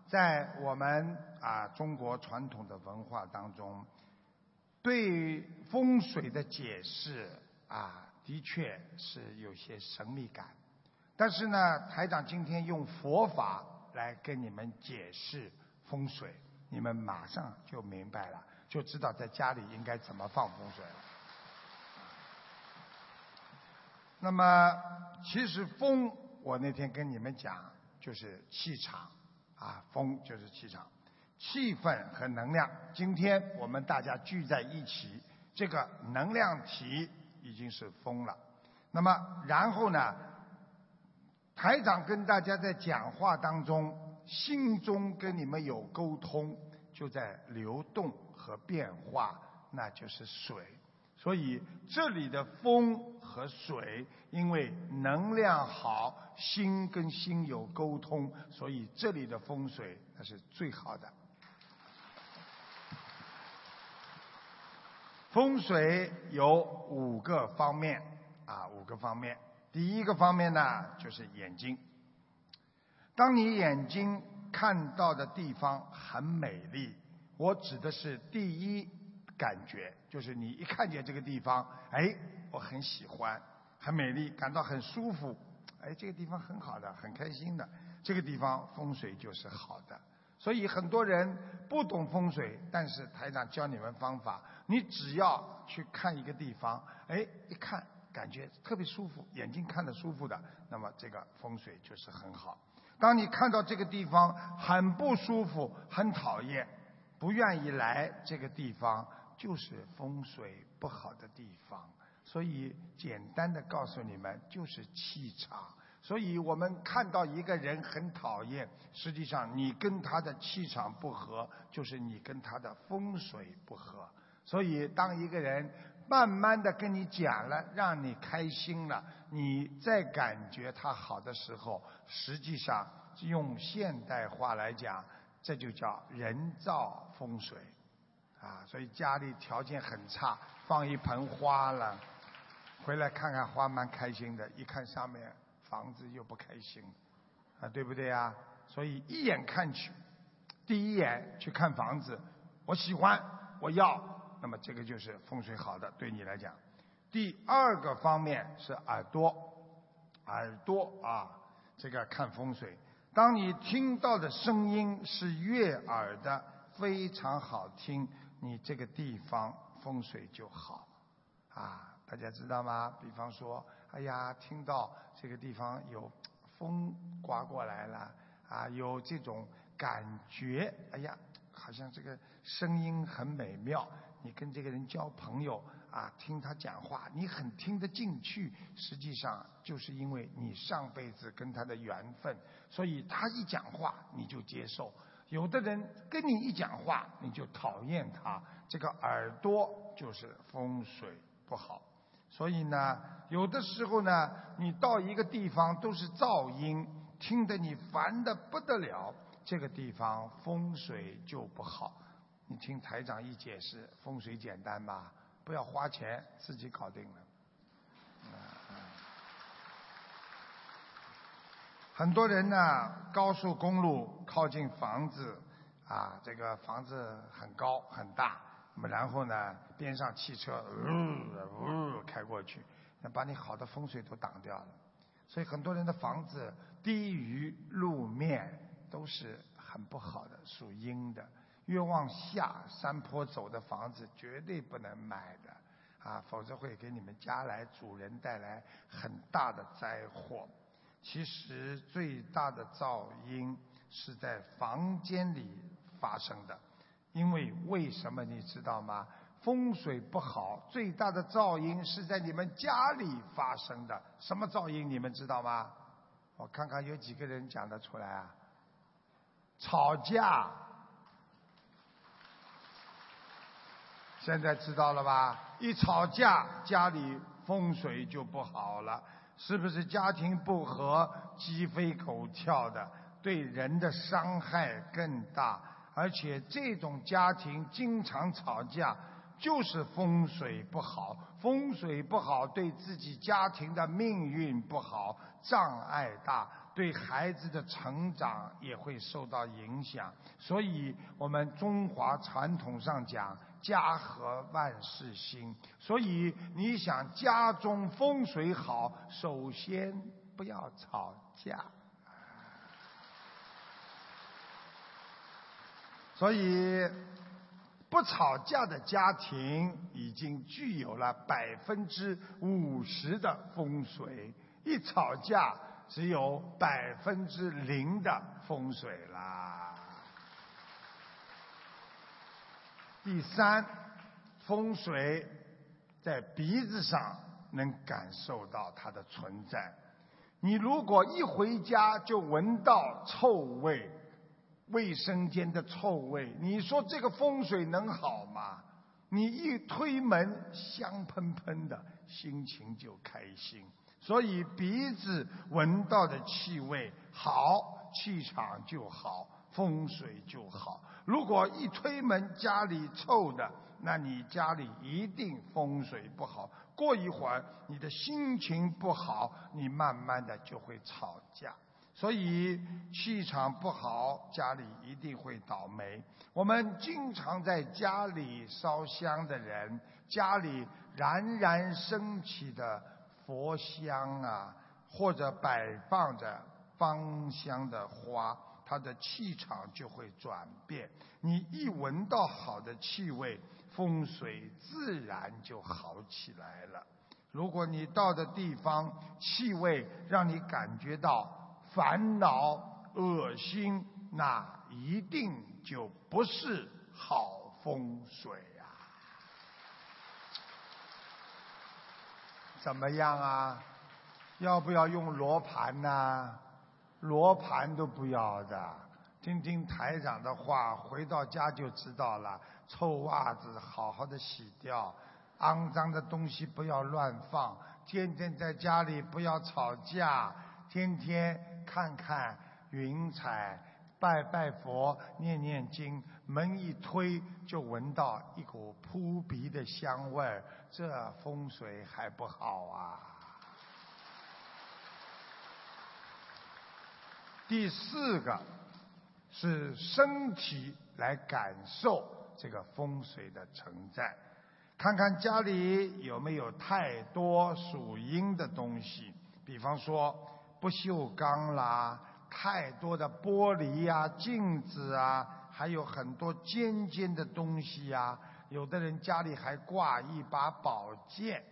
在我们啊中国传统的文化当中，对风水的解释啊，的确是有些神秘感。但是呢，台长今天用佛法来跟你们解释风水，你们马上就明白了，就知道在家里应该怎么放风水了。那么，其实风，我那天跟你们讲，就是气场啊，风就是气场，气氛和能量。今天我们大家聚在一起，这个能量体已经是风了。那么，然后呢？台长跟大家在讲话当中，心中跟你们有沟通，就在流动和变化，那就是水。所以这里的风和水，因为能量好，心跟心有沟通，所以这里的风水那是最好的。风水有五个方面啊，五个方面。第一个方面呢，就是眼睛。当你眼睛看到的地方很美丽，我指的是第一感觉，就是你一看见这个地方，哎，我很喜欢，很美丽，感到很舒服，哎，这个地方很好的，很开心的，这个地方风水就是好的。所以很多人不懂风水，但是台长教你们方法，你只要去看一个地方，哎，一看。感觉特别舒服，眼睛看得舒服的，那么这个风水就是很好。当你看到这个地方很不舒服、很讨厌、不愿意来这个地方，就是风水不好的地方。所以简单的告诉你们，就是气场。所以我们看到一个人很讨厌，实际上你跟他的气场不合，就是你跟他的风水不合。所以当一个人。慢慢的跟你讲了，让你开心了，你再感觉他好的时候，实际上用现代话来讲，这就叫人造风水，啊，所以家里条件很差，放一盆花了，回来看看花蛮开心的，一看上面房子又不开心，啊，对不对呀？所以一眼看去，第一眼去看房子，我喜欢，我要。那么这个就是风水好的，对你来讲。第二个方面是耳朵，耳朵啊，这个看风水。当你听到的声音是悦耳的，非常好听，你这个地方风水就好。啊，大家知道吗？比方说，哎呀，听到这个地方有风刮过来了，啊，有这种感觉，哎呀，好像这个声音很美妙。你跟这个人交朋友啊，听他讲话，你很听得进去。实际上就是因为你上辈子跟他的缘分，所以他一讲话你就接受。有的人跟你一讲话你就讨厌他，这个耳朵就是风水不好。所以呢，有的时候呢，你到一个地方都是噪音，听得你烦得不得了，这个地方风水就不好。你听台长一解释，风水简单吧？不要花钱，自己搞定了。很多人呢，高速公路靠近房子，啊，这个房子很高很大，那么然后呢，边上汽车呜呜开过去，那把你好的风水都挡掉了。所以很多人的房子低于路面，都是很不好的，属阴的。越往下山坡走的房子绝对不能买的，啊，否则会给你们家来主人带来很大的灾祸。其实最大的噪音是在房间里发生的，因为为什么你知道吗？风水不好，最大的噪音是在你们家里发生的。什么噪音你们知道吗？我看看有几个人讲得出来啊？吵架。现在知道了吧？一吵架，家里风水就不好了，是不是？家庭不和，鸡飞狗跳的，对人的伤害更大。而且这种家庭经常吵架。就是风水不好，风水不好，对自己家庭的命运不好，障碍大，对孩子的成长也会受到影响。所以，我们中华传统上讲“家和万事兴”。所以，你想家中风水好，首先不要吵架。所以。不吵架的家庭已经具有了百分之五十的风水，一吵架只有百分之零的风水啦。第三，风水在鼻子上能感受到它的存在。你如果一回家就闻到臭味。卫生间的臭味，你说这个风水能好吗？你一推门，香喷喷的，心情就开心。所以鼻子闻到的气味好，气场就好，风水就好。如果一推门家里臭的，那你家里一定风水不好。过一会儿你的心情不好，你慢慢的就会吵架。所以气场不好，家里一定会倒霉。我们经常在家里烧香的人，家里冉冉升起的佛香啊，或者摆放着芳香的花，它的气场就会转变。你一闻到好的气味，风水自然就好起来了。如果你到的地方气味让你感觉到，烦恼、恶心，那一定就不是好风水啊！怎么样啊？要不要用罗盘呢？罗盘都不要的，听听台长的话，回到家就知道了。臭袜子好好的洗掉，肮脏的东西不要乱放，天天在家里不要吵架，天天。看看云彩，拜拜佛，念念经，门一推就闻到一股扑鼻的香味儿，这风水还不好啊！第四个是身体来感受这个风水的存在，看看家里有没有太多属阴的东西，比方说。不锈钢啦，太多的玻璃呀、镜子啊，还有很多尖尖的东西呀。有的人家里还挂一把宝剑，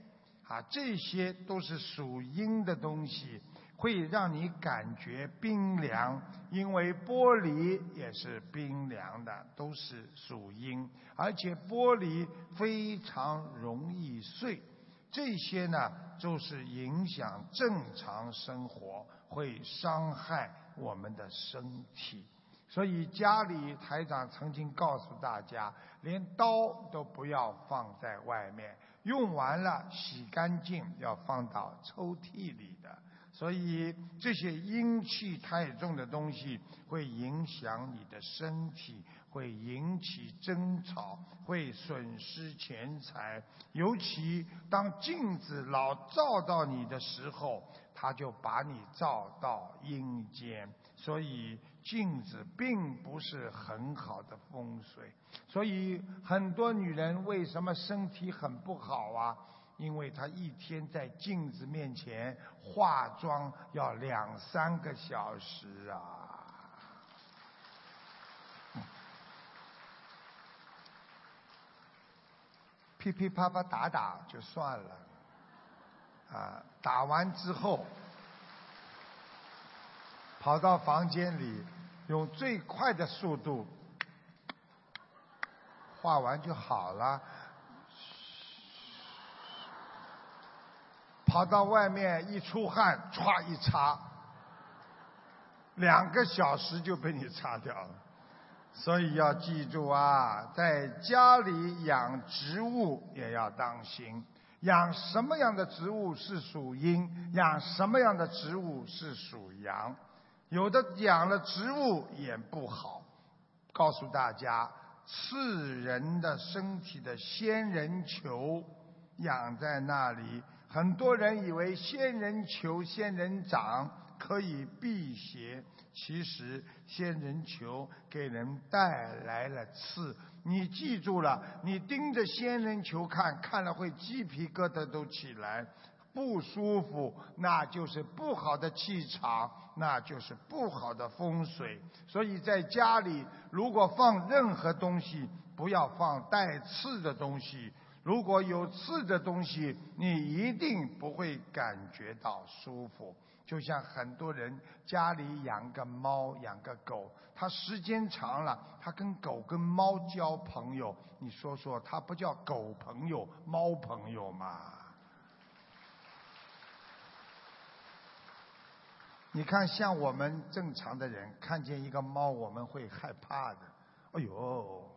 啊，这些都是属阴的东西，会让你感觉冰凉。因为玻璃也是冰凉的，都是属阴，而且玻璃非常容易碎。这些呢，就是影响正常生活，会伤害我们的身体。所以家里台长曾经告诉大家，连刀都不要放在外面，用完了洗干净，要放到抽屉里的。所以这些阴气太重的东西，会影响你的身体。会引起争吵，会损失钱财。尤其当镜子老照到你的时候，他就把你照到阴间。所以镜子并不是很好的风水。所以很多女人为什么身体很不好啊？因为他一天在镜子面前化妆要两三个小时啊。[laughs] 噼噼啪啪打打就算了，啊，打完之后，跑到房间里，用最快的速度画完就好了。跑到外面一出汗，歘一擦，两个小时就被你擦掉了。所以要记住啊，在家里养植物也要当心，养什么样的植物是属阴，养什么样的植物是属阳。有的养了植物也不好。告诉大家，刺人的身体的仙人球养在那里。很多人以为仙人球、仙人掌可以辟邪，其实仙人球给人带来了刺。你记住了，你盯着仙人球看，看了会鸡皮疙瘩都起来，不舒服，那就是不好的气场，那就是不好的风水。所以在家里，如果放任何东西，不要放带刺的东西。如果有刺的东西，你一定不会感觉到舒服。就像很多人家里养个猫、养个狗，他时间长了，他跟狗跟猫交朋友，你说说，他不叫狗朋友、猫朋友吗？你看，像我们正常的人，看见一个猫，我们会害怕的。哎呦！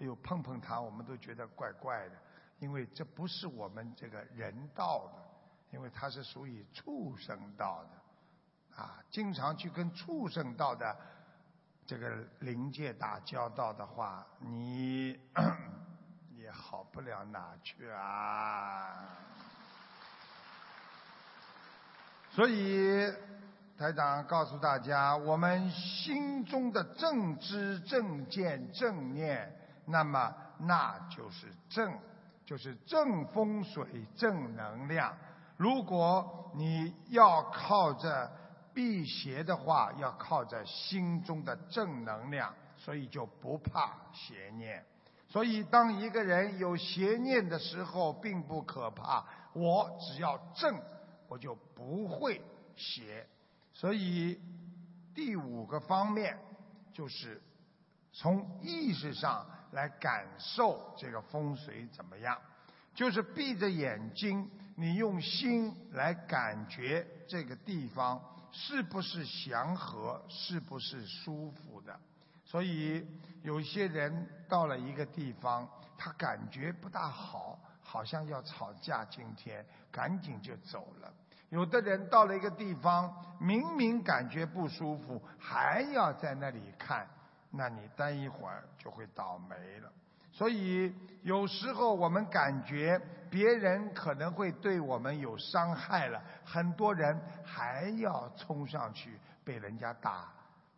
哎呦，碰碰它，我们都觉得怪怪的，因为这不是我们这个人道的，因为它是属于畜生道的，啊，经常去跟畜生道的这个灵界打交道的话，你 [coughs] 也好不了哪去啊。所以台长告诉大家，我们心中的正知、正见、正念。那么那就是正，就是正风水、正能量。如果你要靠着辟邪的话，要靠着心中的正能量，所以就不怕邪念。所以当一个人有邪念的时候，并不可怕。我只要正，我就不会邪。所以第五个方面就是从意识上。来感受这个风水怎么样？就是闭着眼睛，你用心来感觉这个地方是不是祥和，是不是舒服的。所以有些人到了一个地方，他感觉不大好，好像要吵架，今天赶紧就走了。有的人到了一个地方，明明感觉不舒服，还要在那里看。那你待一会儿就会倒霉了。所以有时候我们感觉别人可能会对我们有伤害了，很多人还要冲上去被人家打。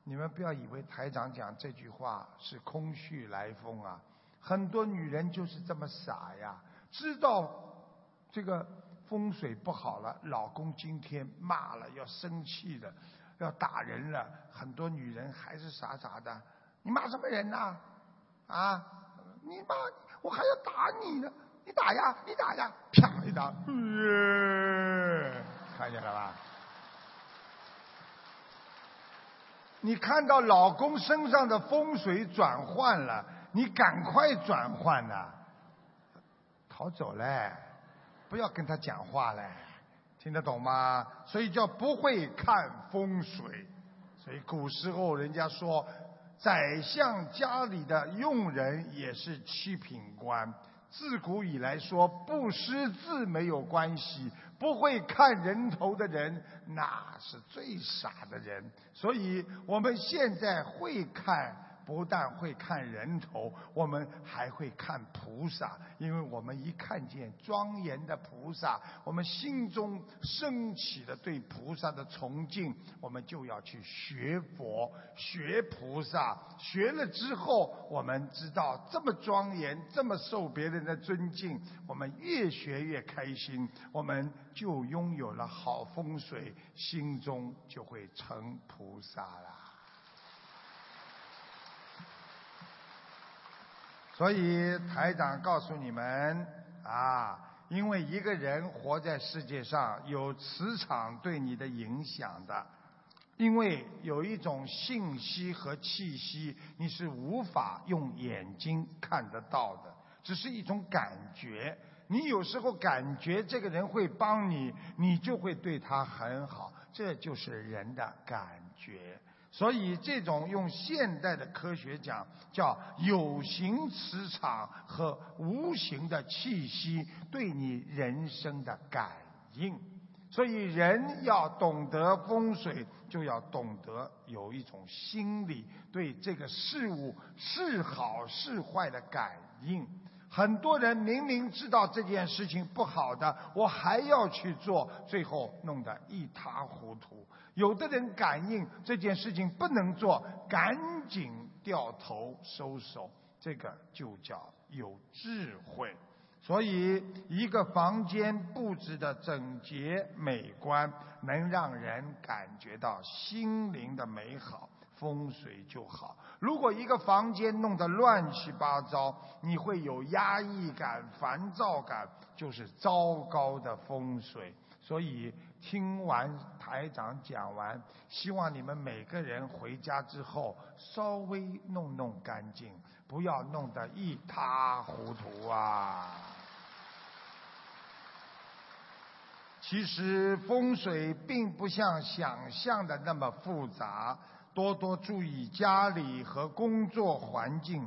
你们不要以为台长讲这句话是空穴来风啊！很多女人就是这么傻呀，知道这个风水不好了，老公今天骂了要生气的，要打人了，很多女人还是傻傻的。你骂什么人呐？啊！你骂我还要打你呢！你打呀，你打呀，啪一打，看见了吧？你看到老公身上的风水转换了，你赶快转换呐！逃走嘞，不要跟他讲话嘞，听得懂吗？所以叫不会看风水。所以古时候人家说。宰相家里的佣人也是七品官。自古以来说不识字没有关系，不会看人头的人那是最傻的人。所以我们现在会看。不但会看人头，我们还会看菩萨，因为我们一看见庄严的菩萨，我们心中升起了对菩萨的崇敬，我们就要去学佛、学菩萨。学了之后，我们知道这么庄严，这么受别人的尊敬，我们越学越开心，我们就拥有了好风水，心中就会成菩萨了。所以台长告诉你们啊，因为一个人活在世界上有磁场对你的影响的，因为有一种信息和气息，你是无法用眼睛看得到的，只是一种感觉。你有时候感觉这个人会帮你，你就会对他很好，这就是人的感觉。所以，这种用现代的科学讲，叫有形磁场和无形的气息对你人生的感应。所以，人要懂得风水，就要懂得有一种心理对这个事物是好是坏的感应。很多人明明知道这件事情不好的，我还要去做，最后弄得一塌糊涂。有的人感应这件事情不能做，赶紧掉头收手，这个就叫有智慧。所以，一个房间布置的整洁美观，能让人感觉到心灵的美好。风水就好。如果一个房间弄得乱七八糟，你会有压抑感、烦躁感，就是糟糕的风水。所以听完台长讲完，希望你们每个人回家之后稍微弄弄干净，不要弄得一塌糊涂啊。其实风水并不像想象的那么复杂。多多注意家里和工作环境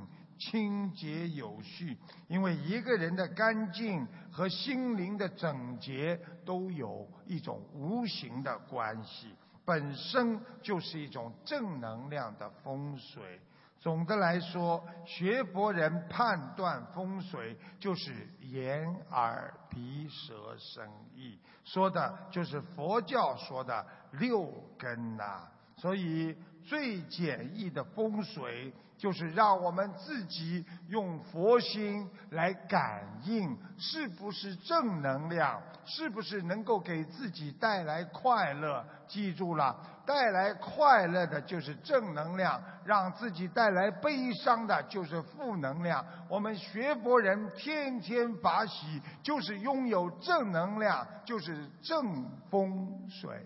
清洁有序，因为一个人的干净和心灵的整洁都有一种无形的关系，本身就是一种正能量的风水。总的来说，学佛人判断风水就是眼耳鼻舌身意，说的就是佛教说的六根呐，所以。最简易的风水，就是让我们自己用佛心来感应，是不是正能量，是不是能够给自己带来快乐。记住了，带来快乐的就是正能量，让自己带来悲伤的就是负能量。我们学佛人天天法喜，就是拥有正能量，就是正风水。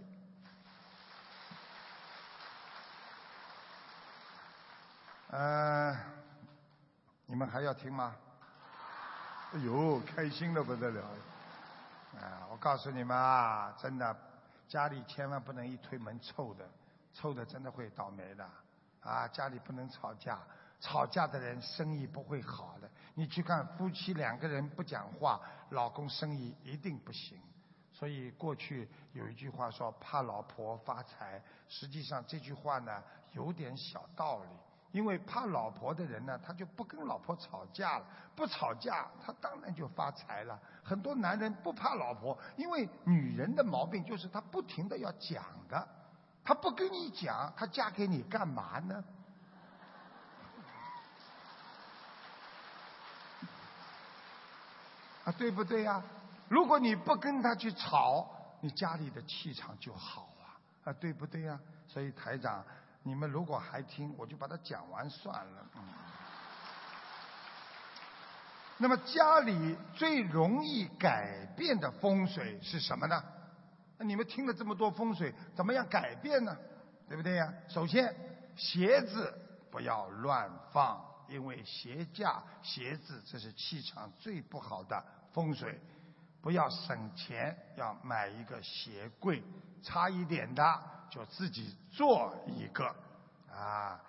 呃，你们还要听吗？哎呦，开心的不得了！啊，我告诉你们啊，真的，家里千万不能一推门臭的，臭的真的会倒霉的。啊，家里不能吵架，吵架的人生意不会好的。你去看夫妻两个人不讲话，老公生意一定不行。所以过去有一句话说“怕老婆发财”，实际上这句话呢有点小道理。因为怕老婆的人呢，他就不跟老婆吵架了，不吵架，他当然就发财了。很多男人不怕老婆，因为女人的毛病就是她不停的要讲的，她不跟你讲，她嫁给你干嘛呢？[laughs] 啊，对不对呀？如果你不跟他去吵，你家里的气场就好啊，啊，对不对呀？所以台长。你们如果还听，我就把它讲完算了。嗯。那么家里最容易改变的风水是什么呢？那你们听了这么多风水，怎么样改变呢？对不对呀？首先，鞋子不要乱放，因为鞋架、鞋子这是气场最不好的风水。不要省钱，要买一个鞋柜，差一点的。就自己做一个，啊，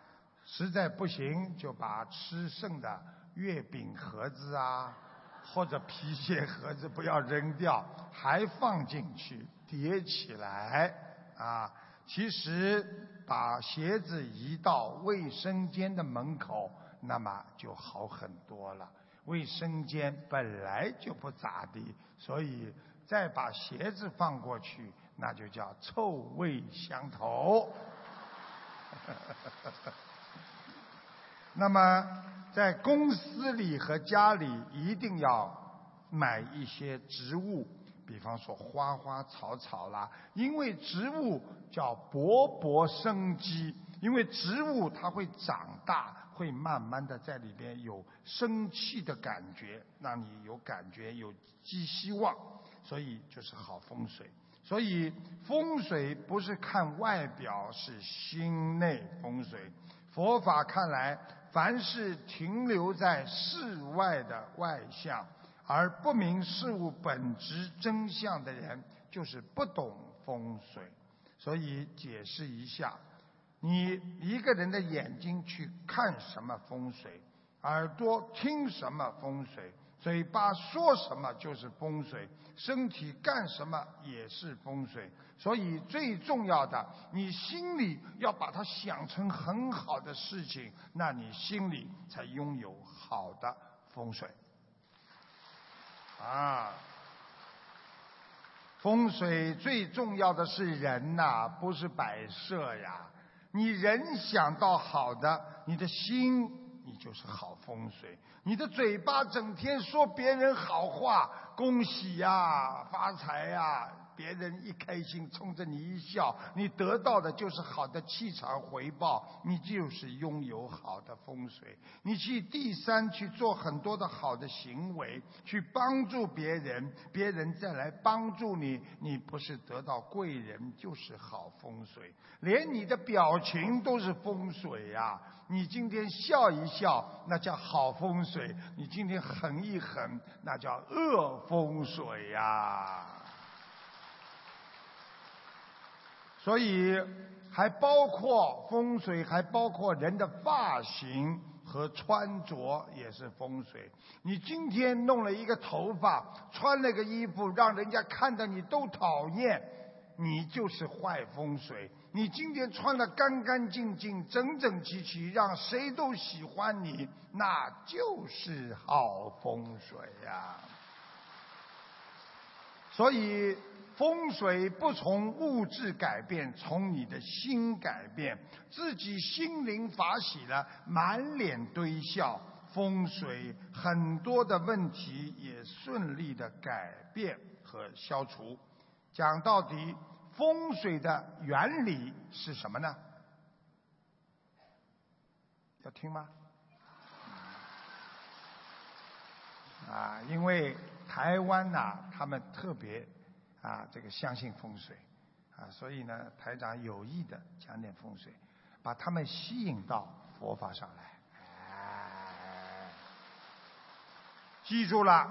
实在不行就把吃剩的月饼盒子啊，或者皮鞋盒子不要扔掉，还放进去叠起来，啊，其实把鞋子移到卫生间的门口，那么就好很多了。卫生间本来就不咋地，所以再把鞋子放过去。那就叫臭味相投。那么，在公司里和家里一定要买一些植物，比方说花花草草啦，因为植物叫勃勃生机，因为植物它会长大，会慢慢的在里边有生气的感觉，让你有感觉有寄希望，所以就是好风水。所以风水不是看外表，是心内风水。佛法看来，凡是停留在世外的外相，而不明事物本质真相的人，就是不懂风水。所以解释一下，你一个人的眼睛去看什么风水，耳朵听什么风水。嘴巴说什么就是风水，身体干什么也是风水。所以最重要的，你心里要把它想成很好的事情，那你心里才拥有好的风水。啊，风水最重要的是人呐，不是摆设呀。你人想到好的，你的心。你就是好风水，你的嘴巴整天说别人好话，恭喜呀，发财呀。别人一开心，冲着你一笑，你得到的就是好的气场回报，你就是拥有好的风水。你去第三去做很多的好的行为，去帮助别人，别人再来帮助你，你不是得到贵人，就是好风水。连你的表情都是风水呀！你今天笑一笑，那叫好风水；你今天狠一狠，那叫恶风水呀！所以，还包括风水，还包括人的发型和穿着也是风水。你今天弄了一个头发，穿了个衣服，让人家看到你都讨厌，你就是坏风水。你今天穿的干干净净、整整齐齐，让谁都喜欢你，那就是好风水呀。所以。风水不从物质改变，从你的心改变。自己心灵法喜了，满脸堆笑，风水很多的问题也顺利的改变和消除。讲到底，风水的原理是什么呢？要听吗？啊，因为台湾呐，他们特别。啊，这个相信风水，啊，所以呢，台长有意的讲点风水，把他们吸引到佛法上来。记住了，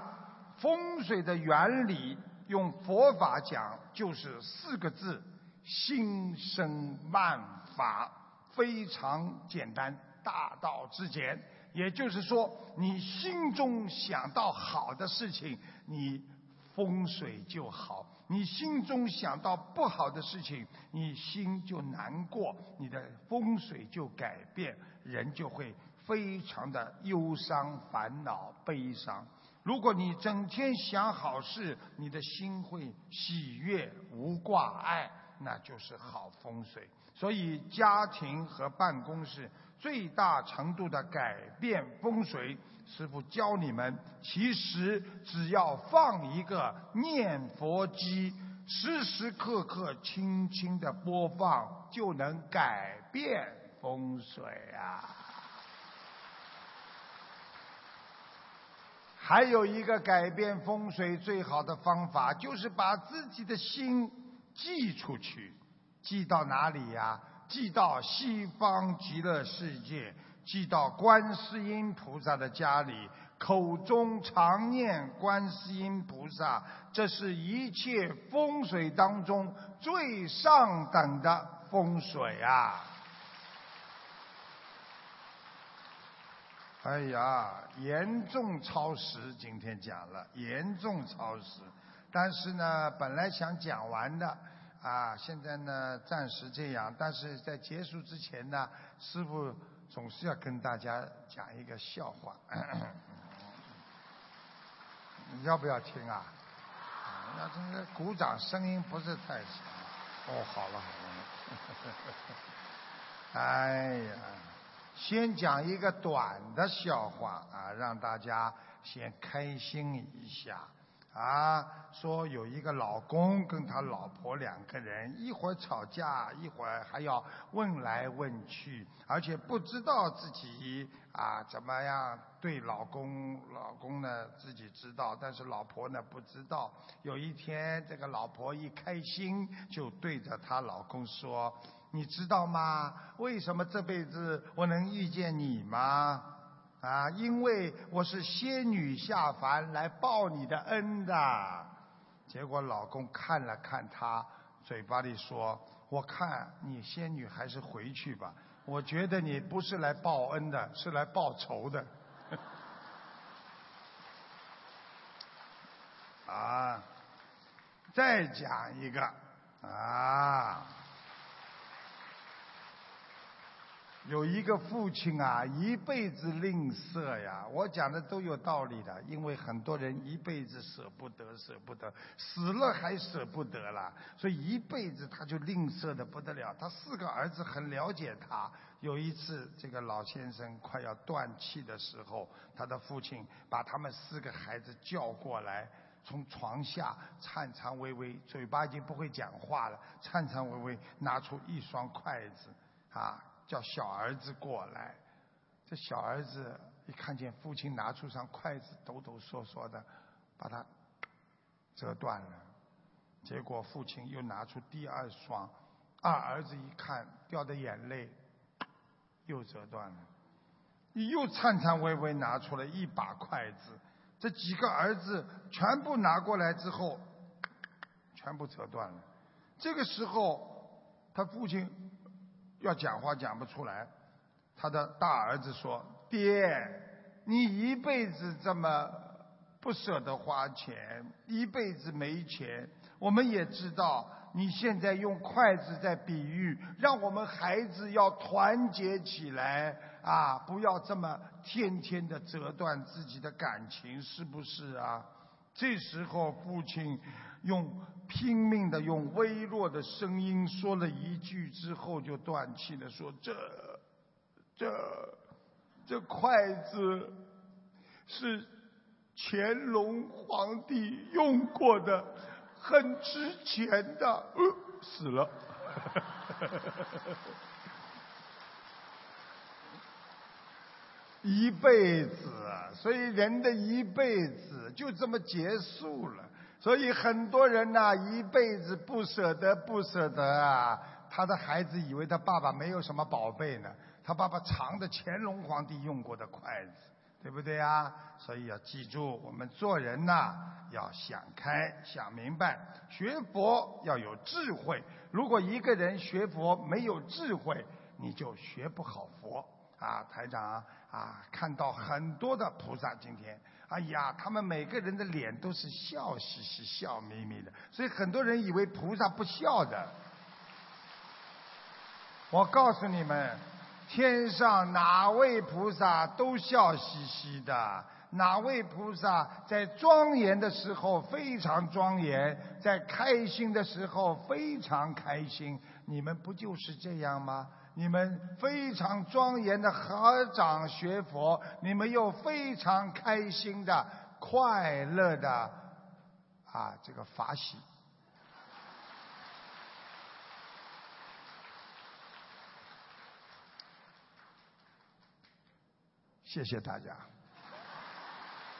风水的原理用佛法讲就是四个字：心生万法，非常简单，大道至简。也就是说，你心中想到好的事情，你风水就好。你心中想到不好的事情，你心就难过，你的风水就改变，人就会非常的忧伤、烦恼、悲伤。如果你整天想好事，你的心会喜悦、无挂碍，那就是好风水。所以，家庭和办公室最大程度的改变风水。师傅教你们，其实只要放一个念佛机，时时刻刻轻轻的播放，就能改变风水啊！还有一个改变风水最好的方法，就是把自己的心寄出去，寄到哪里呀？寄到西方极乐世界。寄到观世音菩萨的家里，口中常念观世音菩萨，这是一切风水当中最上等的风水啊！哎呀，严重超时，今天讲了严重超时，但是呢，本来想讲完的啊，现在呢暂时这样，但是在结束之前呢，师傅。总是要跟大家讲一个笑话，[coughs] 要不要听啊？那这个鼓掌声音不是太响。哦，好了好了。[laughs] 哎呀，先讲一个短的笑话啊，让大家先开心一下。啊，说有一个老公跟他老婆两个人，一会儿吵架，一会儿还要问来问去，而且不知道自己啊怎么样对老公，老公呢自己知道，但是老婆呢不知道。有一天，这个老婆一开心，就对着她老公说：“你知道吗？为什么这辈子我能遇见你吗？”啊，因为我是仙女下凡来报你的恩的。结果老公看了看她，嘴巴里说：“我看你仙女还是回去吧，我觉得你不是来报恩的，是来报仇的。[laughs] ”啊，再讲一个啊。有一个父亲啊，一辈子吝啬呀。我讲的都有道理的，因为很多人一辈子舍不得，舍不得，死了还舍不得了，所以一辈子他就吝啬的不得了。他四个儿子很了解他。有一次，这个老先生快要断气的时候，他的父亲把他们四个孩子叫过来，从床下颤颤巍巍，嘴巴已经不会讲话了，颤颤巍巍拿出一双筷子，啊。叫小儿子过来，这小儿子一看见父亲拿出双筷子，抖抖嗦嗦的把它折断了。结果父亲又拿出第二双，二儿子一看掉的眼泪又折断了。你又颤颤巍巍拿出了一把筷子，这几个儿子全部拿过来之后，全部折断了。这个时候，他父亲。要讲话讲不出来，他的大儿子说：“爹，你一辈子这么不舍得花钱，一辈子没钱。我们也知道，你现在用筷子在比喻，让我们孩子要团结起来啊，不要这么天天的折断自己的感情，是不是啊？”这时候，父亲用拼命的、用微弱的声音说了一句之后，就断气了，说：“这、这、这筷子是乾隆皇帝用过的，很值钱的。”呃，死了。[laughs] 一辈子，所以人的一辈子就这么结束了。所以很多人呐，一辈子不舍得，不舍得啊。他的孩子以为他爸爸没有什么宝贝呢，他爸爸藏着乾隆皇帝用过的筷子，对不对啊？所以要记住，我们做人呐，要想开、想明白。学佛要有智慧。如果一个人学佛没有智慧，你就学不好佛啊，台长。啊，看到很多的菩萨今天，哎呀，他们每个人的脸都是笑嘻嘻、笑眯眯的，所以很多人以为菩萨不笑的。我告诉你们，天上哪位菩萨都笑嘻嘻的，哪位菩萨在庄严的时候非常庄严，在开心的时候非常开心。你们不就是这样吗？你们非常庄严的合掌学佛，你们又非常开心的、快乐的啊，这个法喜。谢谢大家。